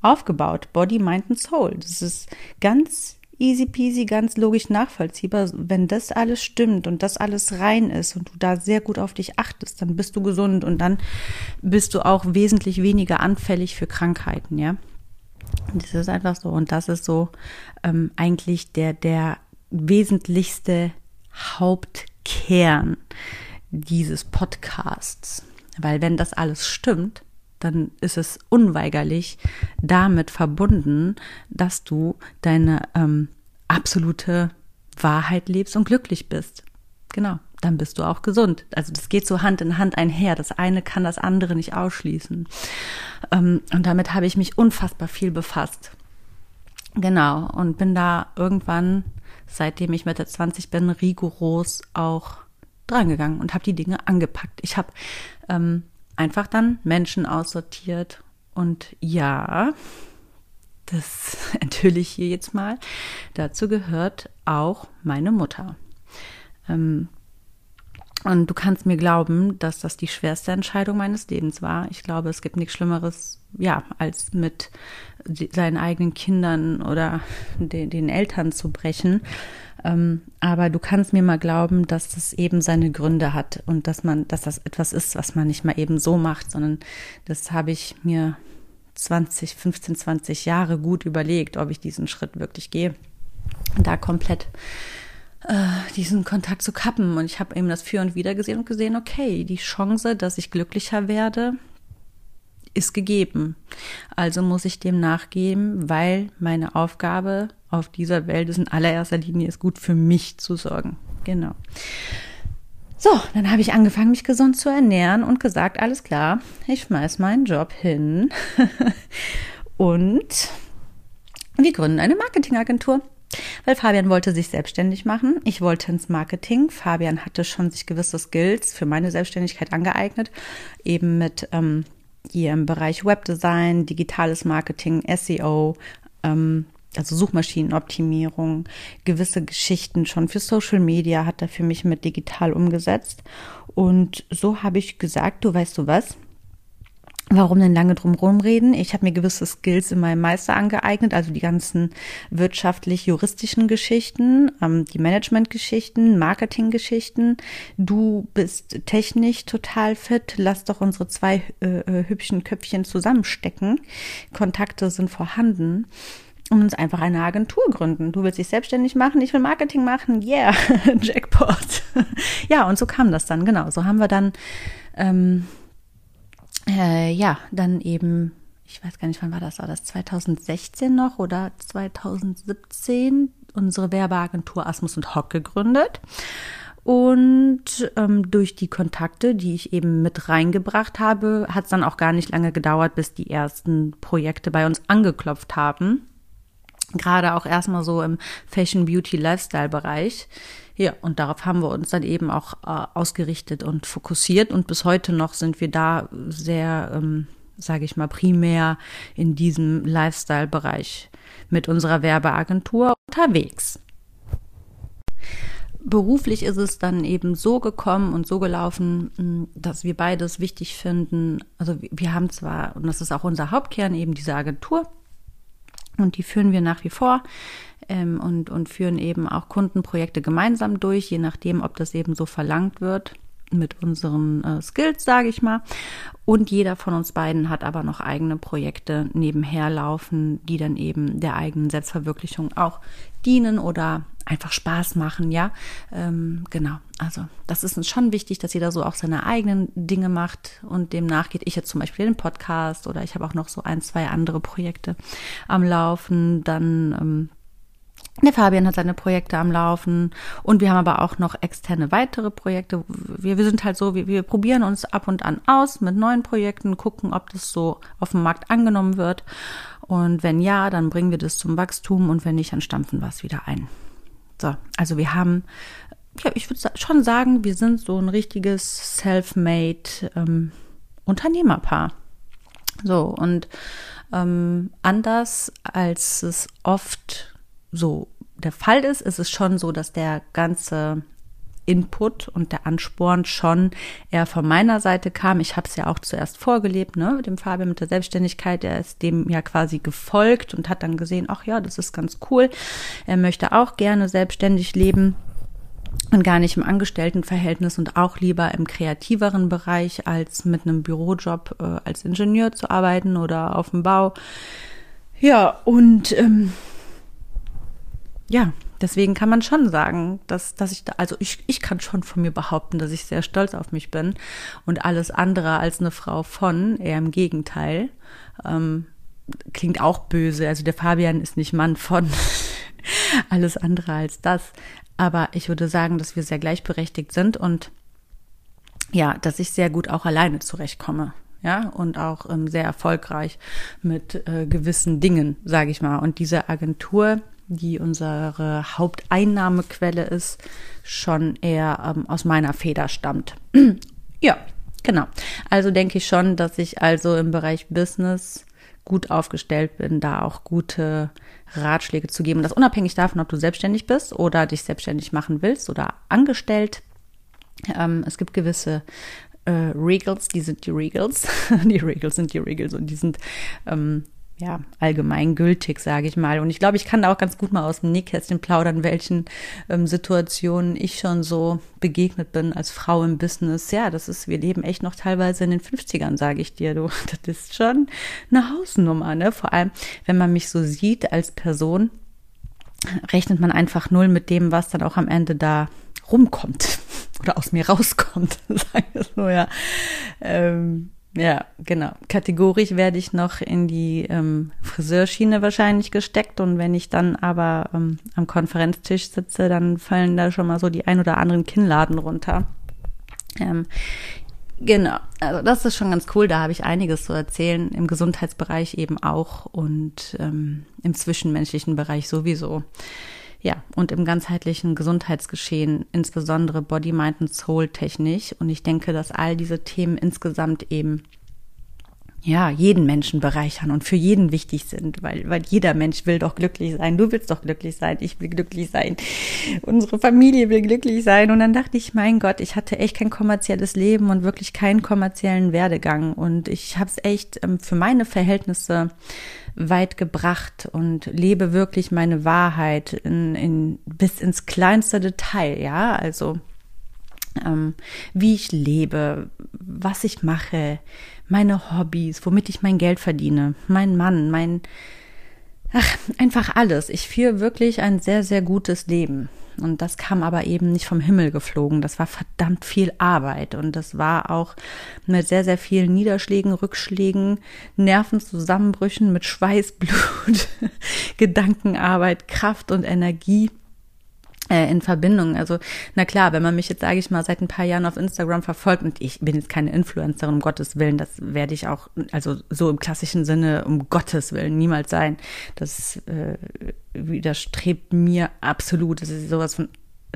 Speaker 1: aufgebaut. Body, Mind und Soul. Das ist ganz easy peasy, ganz logisch nachvollziehbar. Wenn das alles stimmt und das alles rein ist und du da sehr gut auf dich achtest, dann bist du gesund und dann bist du auch wesentlich weniger anfällig für Krankheiten, ja. Das ist einfach so. Und das ist so ähm, eigentlich der, der wesentlichste Hauptkern dieses Podcasts. Weil wenn das alles stimmt, dann ist es unweigerlich damit verbunden, dass du deine ähm, absolute Wahrheit lebst und glücklich bist. Genau, dann bist du auch gesund. Also das geht so Hand in Hand einher. Das eine kann das andere nicht ausschließen. Ähm, und damit habe ich mich unfassbar viel befasst. Genau, und bin da irgendwann, seitdem ich Mitte 20 bin, rigoros auch drangegangen und habe die Dinge angepackt. Ich habe ähm, einfach dann Menschen aussortiert und ja, das enthülle ich hier jetzt mal, dazu gehört auch meine Mutter. Ähm, und du kannst mir glauben, dass das die schwerste Entscheidung meines Lebens war. Ich glaube, es gibt nichts Schlimmeres, ja, als mit seinen eigenen Kindern oder den, den Eltern zu brechen. Ähm, aber du kannst mir mal glauben, dass das eben seine Gründe hat und dass man, dass das etwas ist, was man nicht mal eben so macht, sondern das habe ich mir 20, 15, 20 Jahre gut überlegt, ob ich diesen Schritt wirklich gehe. Da komplett äh, diesen Kontakt zu kappen. Und ich habe eben das für und wieder gesehen und gesehen, okay, die Chance, dass ich glücklicher werde, ist gegeben. Also muss ich dem nachgeben, weil meine Aufgabe auf dieser Welt ist in allererster Linie ist gut für mich zu sorgen. Genau. So, dann habe ich angefangen, mich gesund zu ernähren und gesagt, alles klar, ich schmeiß meinen Job hin und wir gründen eine Marketingagentur. Weil Fabian wollte sich selbstständig machen. Ich wollte ins Marketing. Fabian hatte schon sich gewisse Skills für meine Selbstständigkeit angeeignet, eben mit ähm, hier im Bereich Webdesign, digitales Marketing, SEO, ähm, also Suchmaschinenoptimierung, gewisse Geschichten schon für Social Media hat er für mich mit digital umgesetzt. Und so habe ich gesagt, du weißt du was, Warum denn lange drum rumreden? Ich habe mir gewisse Skills in meinem Meister angeeignet, also die ganzen wirtschaftlich-juristischen Geschichten, ähm, die Management-Geschichten, Marketing-Geschichten. Du bist technisch total fit. Lass doch unsere zwei äh, äh hübschen Köpfchen zusammenstecken. Kontakte sind vorhanden und uns einfach eine Agentur gründen. Du willst dich selbstständig machen, ich will Marketing machen, yeah, Jackpot. ja, und so kam das dann, genau. So haben wir dann ähm, äh, ja, dann eben, ich weiß gar nicht, wann war das, war das 2016 noch oder 2017 unsere Werbeagentur Asmus und Hock gegründet. Und ähm, durch die Kontakte, die ich eben mit reingebracht habe, hat es dann auch gar nicht lange gedauert, bis die ersten Projekte bei uns angeklopft haben. Gerade auch erstmal so im Fashion, Beauty, Lifestyle-Bereich. Ja, und darauf haben wir uns dann eben auch äh, ausgerichtet und fokussiert. Und bis heute noch sind wir da sehr, ähm, sage ich mal, primär in diesem Lifestyle-Bereich mit unserer Werbeagentur unterwegs. Beruflich ist es dann eben so gekommen und so gelaufen, dass wir beides wichtig finden. Also wir haben zwar, und das ist auch unser Hauptkern, eben diese Agentur, und die führen wir nach wie vor ähm, und, und führen eben auch Kundenprojekte gemeinsam durch, je nachdem, ob das eben so verlangt wird mit unseren äh, Skills, sage ich mal. Und jeder von uns beiden hat aber noch eigene Projekte nebenher laufen, die dann eben der eigenen Selbstverwirklichung auch dienen oder einfach Spaß machen, ja. Ähm, genau. Also das ist uns schon wichtig, dass jeder so auch seine eigenen Dinge macht und dem nachgeht. Ich jetzt zum Beispiel den Podcast oder ich habe auch noch so ein, zwei andere Projekte am Laufen. Dann ähm, der Fabian hat seine Projekte am Laufen und wir haben aber auch noch externe weitere Projekte. Wir, wir sind halt so, wir, wir probieren uns ab und an aus mit neuen Projekten, gucken, ob das so auf dem Markt angenommen wird. Und wenn ja, dann bringen wir das zum Wachstum und wenn nicht, dann stampfen wir es wieder ein. So, also wir haben, ja, ich würde schon sagen, wir sind so ein richtiges self-made ähm, Unternehmerpaar. So, und ähm, anders als es oft so der Fall ist, ist es schon so, dass der ganze Input und der Ansporn schon eher von meiner Seite kam. Ich habe es ja auch zuerst vorgelebt, ne, mit dem Fabian, mit der Selbstständigkeit. Er ist dem ja quasi gefolgt und hat dann gesehen, ach ja, das ist ganz cool. Er möchte auch gerne selbstständig leben und gar nicht im Angestelltenverhältnis und auch lieber im kreativeren Bereich als mit einem Bürojob äh, als Ingenieur zu arbeiten oder auf dem Bau. Ja, und ähm, ja, deswegen kann man schon sagen, dass, dass ich da, also ich, ich kann schon von mir behaupten, dass ich sehr stolz auf mich bin und alles andere als eine Frau von, eher im Gegenteil. Ähm, klingt auch böse. Also der Fabian ist nicht Mann von alles andere als das. Aber ich würde sagen, dass wir sehr gleichberechtigt sind und ja, dass ich sehr gut auch alleine zurechtkomme. Ja, und auch ähm, sehr erfolgreich mit äh, gewissen Dingen, sage ich mal. Und diese Agentur, die unsere Haupteinnahmequelle ist, schon eher ähm, aus meiner Feder stammt. ja, genau. Also denke ich schon, dass ich also im Bereich Business gut aufgestellt bin, da auch gute Ratschläge zu geben. Das unabhängig davon, ob du selbstständig bist oder dich selbstständig machen willst oder angestellt. Ähm, es gibt gewisse äh, Regals, die sind die Regals. die Regals sind die Regals und die sind ähm, ja, allgemeingültig, sage ich mal. Und ich glaube, ich kann da auch ganz gut mal aus dem Nähkästchen plaudern, welchen ähm, Situationen ich schon so begegnet bin als Frau im Business. Ja, das ist, wir leben echt noch teilweise in den 50ern, sage ich dir. Du, das ist schon eine Hausnummer, ne? Vor allem, wenn man mich so sieht als Person, rechnet man einfach null mit dem, was dann auch am Ende da rumkommt oder aus mir rauskommt, sagen wir so, ja. Ähm, Ja, genau. Kategorisch werde ich noch in die ähm, Friseurschiene wahrscheinlich gesteckt und wenn ich dann aber ähm, am Konferenztisch sitze, dann fallen da schon mal so die ein oder anderen Kinnladen runter. Ähm, genau, also das ist schon ganz cool. Da habe ich einiges zu erzählen im Gesundheitsbereich eben auch und ähm, im zwischenmenschlichen Bereich sowieso. Ja, und im ganzheitlichen Gesundheitsgeschehen, insbesondere Body, Mind und Soul technisch. Und ich denke, dass all diese Themen insgesamt eben ja, jeden Menschen bereichern und für jeden wichtig sind, weil, weil jeder Mensch will doch glücklich sein. Du willst doch glücklich sein, ich will glücklich sein, unsere Familie will glücklich sein. Und dann dachte ich, mein Gott, ich hatte echt kein kommerzielles Leben und wirklich keinen kommerziellen Werdegang. Und ich habe es echt ähm, für meine Verhältnisse weit gebracht und lebe wirklich meine Wahrheit in, in, bis ins kleinste Detail, ja, also ähm, wie ich lebe, was ich mache, meine Hobbys, womit ich mein Geld verdiene, mein Mann, mein, ach, einfach alles. Ich führe wirklich ein sehr, sehr gutes Leben. Und das kam aber eben nicht vom Himmel geflogen. Das war verdammt viel Arbeit. Und das war auch mit sehr, sehr vielen Niederschlägen, Rückschlägen, Nervenzusammenbrüchen, mit Schweiß, Blut, Gedankenarbeit, Kraft und Energie in Verbindung. Also, na klar, wenn man mich jetzt, sage ich mal, seit ein paar Jahren auf Instagram verfolgt und ich bin jetzt keine Influencerin, um Gottes Willen, das werde ich auch, also so im klassischen Sinne, um Gottes Willen niemals sein. Das äh, widerstrebt mir absolut. Das ist sowas von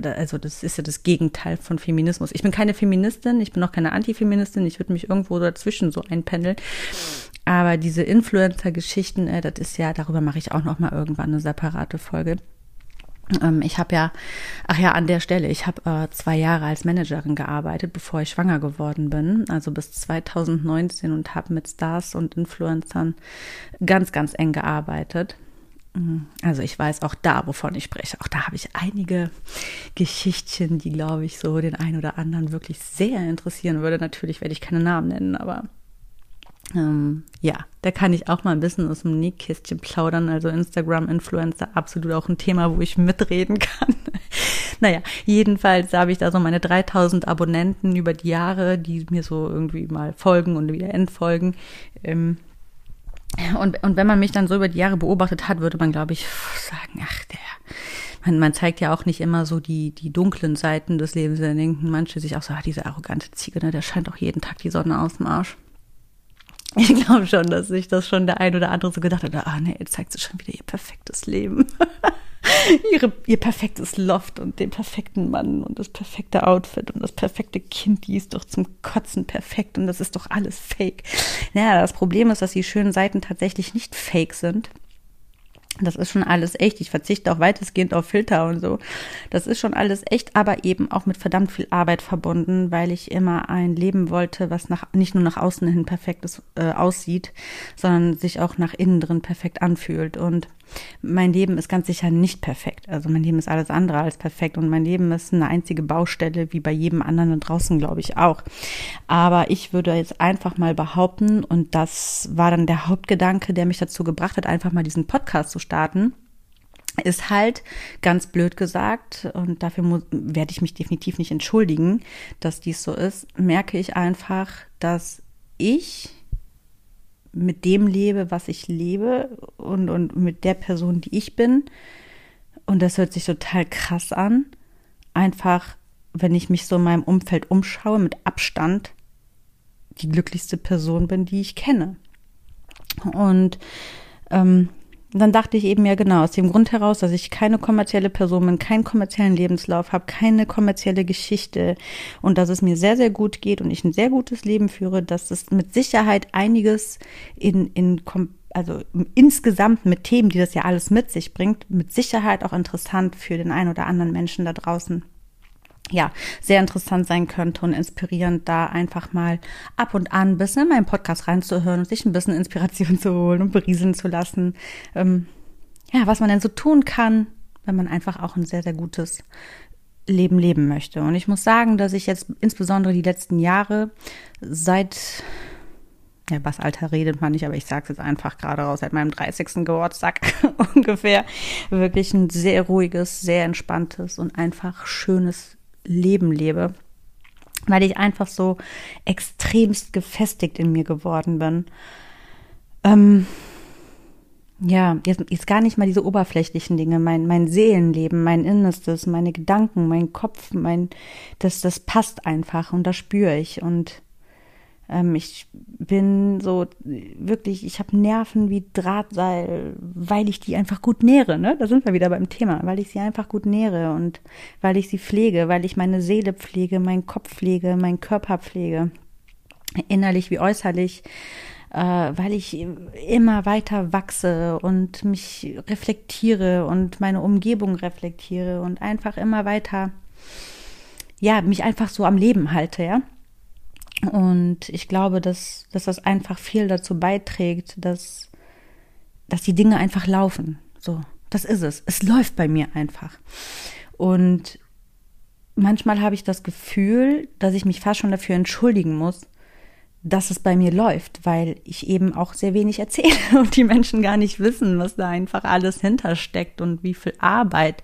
Speaker 1: also das ist ja das Gegenteil von Feminismus. Ich bin keine Feministin, ich bin auch keine Antifeministin, ich würde mich irgendwo dazwischen so einpendeln. Aber diese Influencer-Geschichten, äh, das ist ja, darüber mache ich auch noch mal irgendwann eine separate Folge. Ähm, ich habe ja, ach ja, an der Stelle, ich habe äh, zwei Jahre als Managerin gearbeitet, bevor ich schwanger geworden bin, also bis 2019 und habe mit Stars und Influencern ganz, ganz eng gearbeitet. Mm, also ich weiß auch da, wovon ich spreche. Auch da habe ich einige Geschichtchen, die, glaube ich, so den einen oder anderen wirklich sehr interessieren würde. Natürlich werde ich keine Namen nennen, aber ähm, ja, da kann ich auch mal ein bisschen aus dem Nähkästchen plaudern. Also Instagram-Influencer, absolut auch ein Thema, wo ich mitreden kann. naja, jedenfalls habe ich da so meine 3000 Abonnenten über die Jahre, die mir so irgendwie mal folgen und wieder entfolgen. Ähm, und, und wenn man mich dann so über die Jahre beobachtet hat, würde man, glaube ich, sagen, ach, der, man, man zeigt ja auch nicht immer so die, die dunklen Seiten des Lebens. Da denken manche sich auch so, ah, diese arrogante Ziege, ne, der scheint auch jeden Tag die Sonne aus dem Arsch. Ich glaube schon, dass sich das schon der ein oder andere so gedacht hat, ah nee, jetzt zeigt sie schon wieder ihr perfektes Leben. Ihre, ihr perfektes Loft und den perfekten Mann und das perfekte Outfit und das perfekte Kind, die ist doch zum Kotzen perfekt und das ist doch alles fake. Naja, das Problem ist, dass die schönen Seiten tatsächlich nicht fake sind. Das ist schon alles echt. Ich verzichte auch weitestgehend auf Filter und so. Das ist schon alles echt, aber eben auch mit verdammt viel Arbeit verbunden, weil ich immer ein Leben wollte, was nach, nicht nur nach außen hin perfekt ist, äh, aussieht, sondern sich auch nach innen drin perfekt anfühlt. Und mein Leben ist ganz sicher nicht perfekt. Also mein Leben ist alles andere als perfekt und mein Leben ist eine einzige Baustelle, wie bei jedem anderen draußen, glaube ich auch. Aber ich würde jetzt einfach mal behaupten, und das war dann der Hauptgedanke, der mich dazu gebracht hat, einfach mal diesen Podcast zu starten ist halt ganz blöd gesagt und dafür muss, werde ich mich definitiv nicht entschuldigen, dass dies so ist, merke ich einfach, dass ich mit dem lebe, was ich lebe und, und mit der Person, die ich bin. Und das hört sich total krass an. Einfach, wenn ich mich so in meinem Umfeld umschaue, mit Abstand die glücklichste Person bin, die ich kenne. Und ähm, dann dachte ich eben ja genau, aus dem Grund heraus, dass ich keine kommerzielle Person bin, keinen kommerziellen Lebenslauf habe, keine kommerzielle Geschichte und dass es mir sehr, sehr gut geht und ich ein sehr gutes Leben führe, dass es mit Sicherheit einiges in, in also insgesamt mit Themen, die das ja alles mit sich bringt, mit Sicherheit auch interessant für den einen oder anderen Menschen da draußen ja, sehr interessant sein könnte und inspirierend, da einfach mal ab und an ein bisschen in meinen Podcast reinzuhören und sich ein bisschen Inspiration zu holen und berieseln zu lassen. Ähm, ja, was man denn so tun kann, wenn man einfach auch ein sehr, sehr gutes Leben leben möchte. Und ich muss sagen, dass ich jetzt insbesondere die letzten Jahre seit ja, was Alter redet man nicht, aber ich sage es jetzt einfach gerade raus, seit meinem 30. Geburtstag ungefähr, wirklich ein sehr ruhiges, sehr entspanntes und einfach schönes Leben lebe. weil ich einfach so extremst gefestigt in mir geworden bin. Ähm, ja, jetzt, jetzt gar nicht mal diese oberflächlichen Dinge, mein, mein Seelenleben, mein Innerstes, meine Gedanken, mein Kopf, mein, das, das passt einfach und das spüre ich und ähm, ich bin so wirklich, ich habe Nerven wie Drahtseil, weil ich die einfach gut nähere, ne? Da sind wir wieder beim Thema, weil ich sie einfach gut nähere und weil ich sie pflege, weil ich meine Seele pflege, meinen Kopf pflege, meinen Körper pflege, innerlich wie äußerlich äh, weil ich immer weiter wachse und mich reflektiere und meine Umgebung reflektiere und einfach immer weiter, ja, mich einfach so am Leben halte, ja. Und ich glaube, dass, dass das einfach viel dazu beiträgt, dass, dass die Dinge einfach laufen. So, das ist es. Es läuft bei mir einfach. Und manchmal habe ich das Gefühl, dass ich mich fast schon dafür entschuldigen muss, dass es bei mir läuft, weil ich eben auch sehr wenig erzähle und die Menschen gar nicht wissen, was da einfach alles hintersteckt und wie viel Arbeit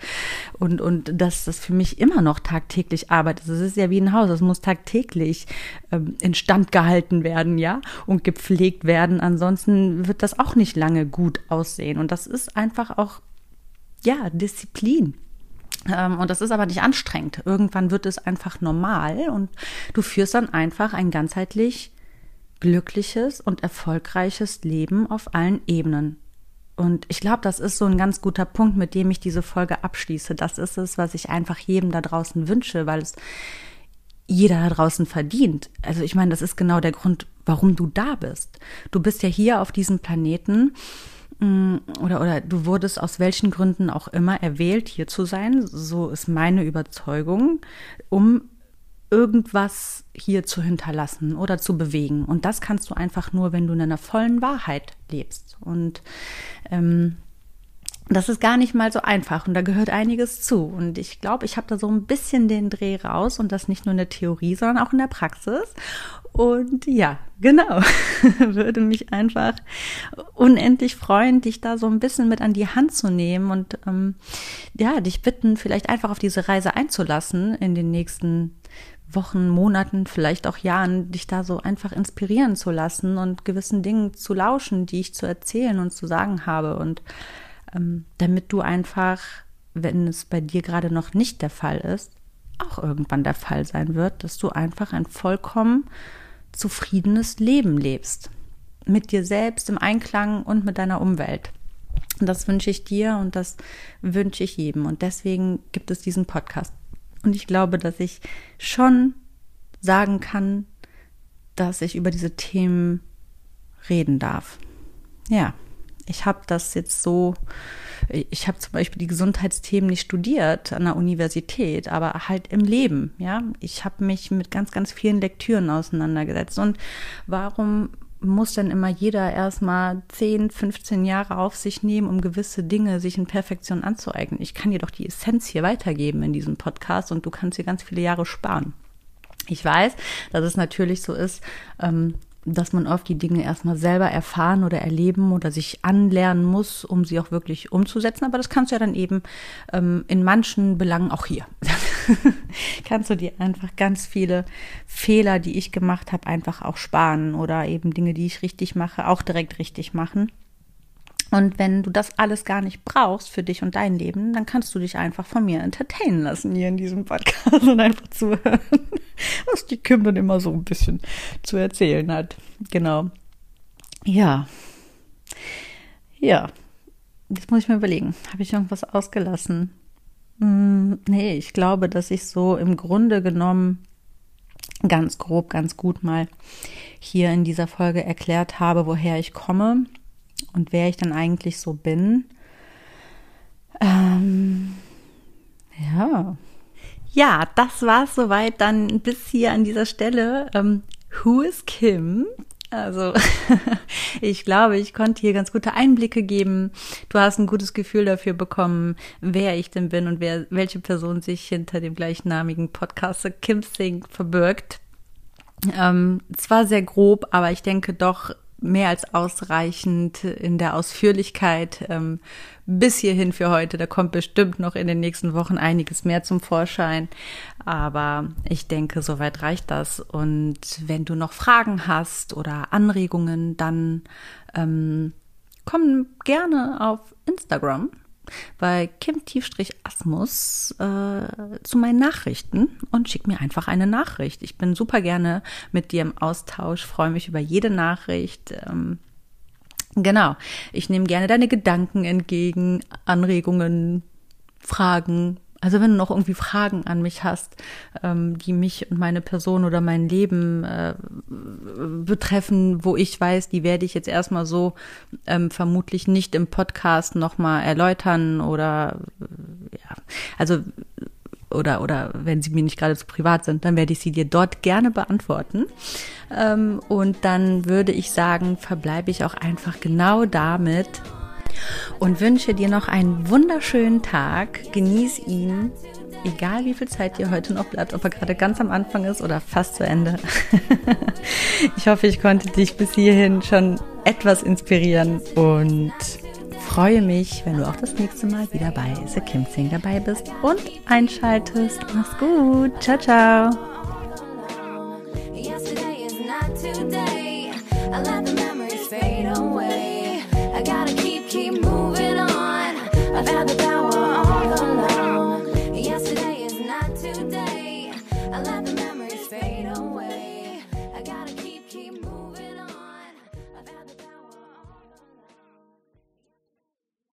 Speaker 1: und, und dass das für mich immer noch tagtäglich Arbeit ist. Es ist ja wie ein Haus, es muss tagtäglich ähm, instand gehalten werden, ja, und gepflegt werden. Ansonsten wird das auch nicht lange gut aussehen. Und das ist einfach auch, ja, Disziplin. Ähm, und das ist aber nicht anstrengend. Irgendwann wird es einfach normal und du führst dann einfach ein ganzheitlich glückliches und erfolgreiches Leben auf allen Ebenen. Und ich glaube, das ist so ein ganz guter Punkt, mit dem ich diese Folge abschließe. Das ist es, was ich einfach jedem da draußen wünsche, weil es jeder da draußen verdient. Also ich meine, das ist genau der Grund, warum du da bist. Du bist ja hier auf diesem Planeten mm, oder, oder du wurdest aus welchen Gründen auch immer erwählt, hier zu sein. So ist meine Überzeugung, um irgendwas hier zu hinterlassen oder zu bewegen. Und das kannst du einfach nur, wenn du in einer vollen Wahrheit lebst. Und ähm, das ist gar nicht mal so einfach und da gehört einiges zu. Und ich glaube, ich habe da so ein bisschen den Dreh raus und das nicht nur in der Theorie, sondern auch in der Praxis. Und ja, genau, würde mich einfach unendlich freuen, dich da so ein bisschen mit an die Hand zu nehmen und ähm, ja, dich bitten, vielleicht einfach auf diese Reise einzulassen in den nächsten Wochen, Monaten, vielleicht auch Jahren, dich da so einfach inspirieren zu lassen und gewissen Dingen zu lauschen, die ich zu erzählen und zu sagen habe. Und ähm, damit du einfach, wenn es bei dir gerade noch nicht der Fall ist, auch irgendwann der Fall sein wird, dass du einfach ein vollkommen zufriedenes Leben lebst. Mit dir selbst im Einklang und mit deiner Umwelt. Und das wünsche ich dir und das wünsche ich jedem. Und deswegen gibt es diesen Podcast. Und ich glaube, dass ich schon sagen kann, dass ich über diese Themen reden darf. Ja, ich habe das jetzt so, ich habe zum Beispiel die Gesundheitsthemen nicht studiert an der Universität, aber halt im Leben, ja. Ich habe mich mit ganz, ganz vielen Lektüren auseinandergesetzt. Und warum muss denn immer jeder erstmal 10, 15 Jahre auf sich nehmen, um gewisse Dinge sich in Perfektion anzueignen. Ich kann dir doch die Essenz hier weitergeben in diesem Podcast und du kannst dir ganz viele Jahre sparen. Ich weiß, dass es natürlich so ist, ähm, dass man oft die Dinge erstmal selber erfahren oder erleben oder sich anlernen muss, um sie auch wirklich umzusetzen. Aber das kannst du ja dann eben ähm, in manchen Belangen auch hier. kannst du dir einfach ganz viele Fehler, die ich gemacht habe, einfach auch sparen oder eben Dinge, die ich richtig mache, auch direkt richtig machen. Und wenn du das alles gar nicht brauchst für dich und dein Leben, dann kannst du dich einfach von mir entertainen lassen hier in diesem Podcast und einfach zuhören, was die Kim dann immer so ein bisschen zu erzählen hat. Genau. Ja. Ja. Jetzt muss ich mir überlegen, habe ich irgendwas ausgelassen? Hm, nee, ich glaube, dass ich so im Grunde genommen ganz grob, ganz gut mal hier in dieser Folge erklärt habe, woher ich komme und wer ich dann eigentlich so bin. Ähm, ja. Ja, das war es soweit dann bis hier an dieser Stelle. Ähm, who is Kim? Also ich glaube, ich konnte hier ganz gute Einblicke geben. Du hast ein gutes Gefühl dafür bekommen, wer ich denn bin und wer, welche Person sich hinter dem gleichnamigen Podcaster Kim Sing verbirgt. Ähm, zwar sehr grob, aber ich denke doch mehr als ausreichend in der Ausführlichkeit ähm, bis hierhin für heute. Da kommt bestimmt noch in den nächsten Wochen einiges mehr zum Vorschein. Aber ich denke, soweit reicht das. Und wenn du noch Fragen hast oder Anregungen, dann ähm, komm gerne auf Instagram bei Kim-Asmus äh, zu meinen Nachrichten und schick mir einfach eine Nachricht. Ich bin super gerne mit dir im Austausch, freue mich über jede Nachricht. Ähm, genau, ich nehme gerne deine Gedanken entgegen, Anregungen, Fragen, also wenn du noch irgendwie Fragen an mich hast, ähm, die mich und meine Person oder mein Leben äh, betreffen, wo ich weiß, die werde ich jetzt erstmal so ähm, vermutlich nicht im Podcast nochmal erläutern oder ja, also oder oder wenn sie mir nicht gerade zu privat sind, dann werde ich sie dir dort gerne beantworten. Ähm, und dann würde ich sagen, verbleibe ich auch einfach genau damit, und wünsche dir noch einen wunderschönen Tag. Genieß ihn, egal wie viel Zeit dir heute noch bleibt, ob er gerade ganz am Anfang ist oder fast zu Ende. ich hoffe, ich konnte dich bis hierhin schon etwas inspirieren und freue mich, wenn du auch das nächste Mal wieder bei The Kim Sing dabei bist und einschaltest. Mach's gut. Ciao, ciao. The. Yesterday is not today. I let the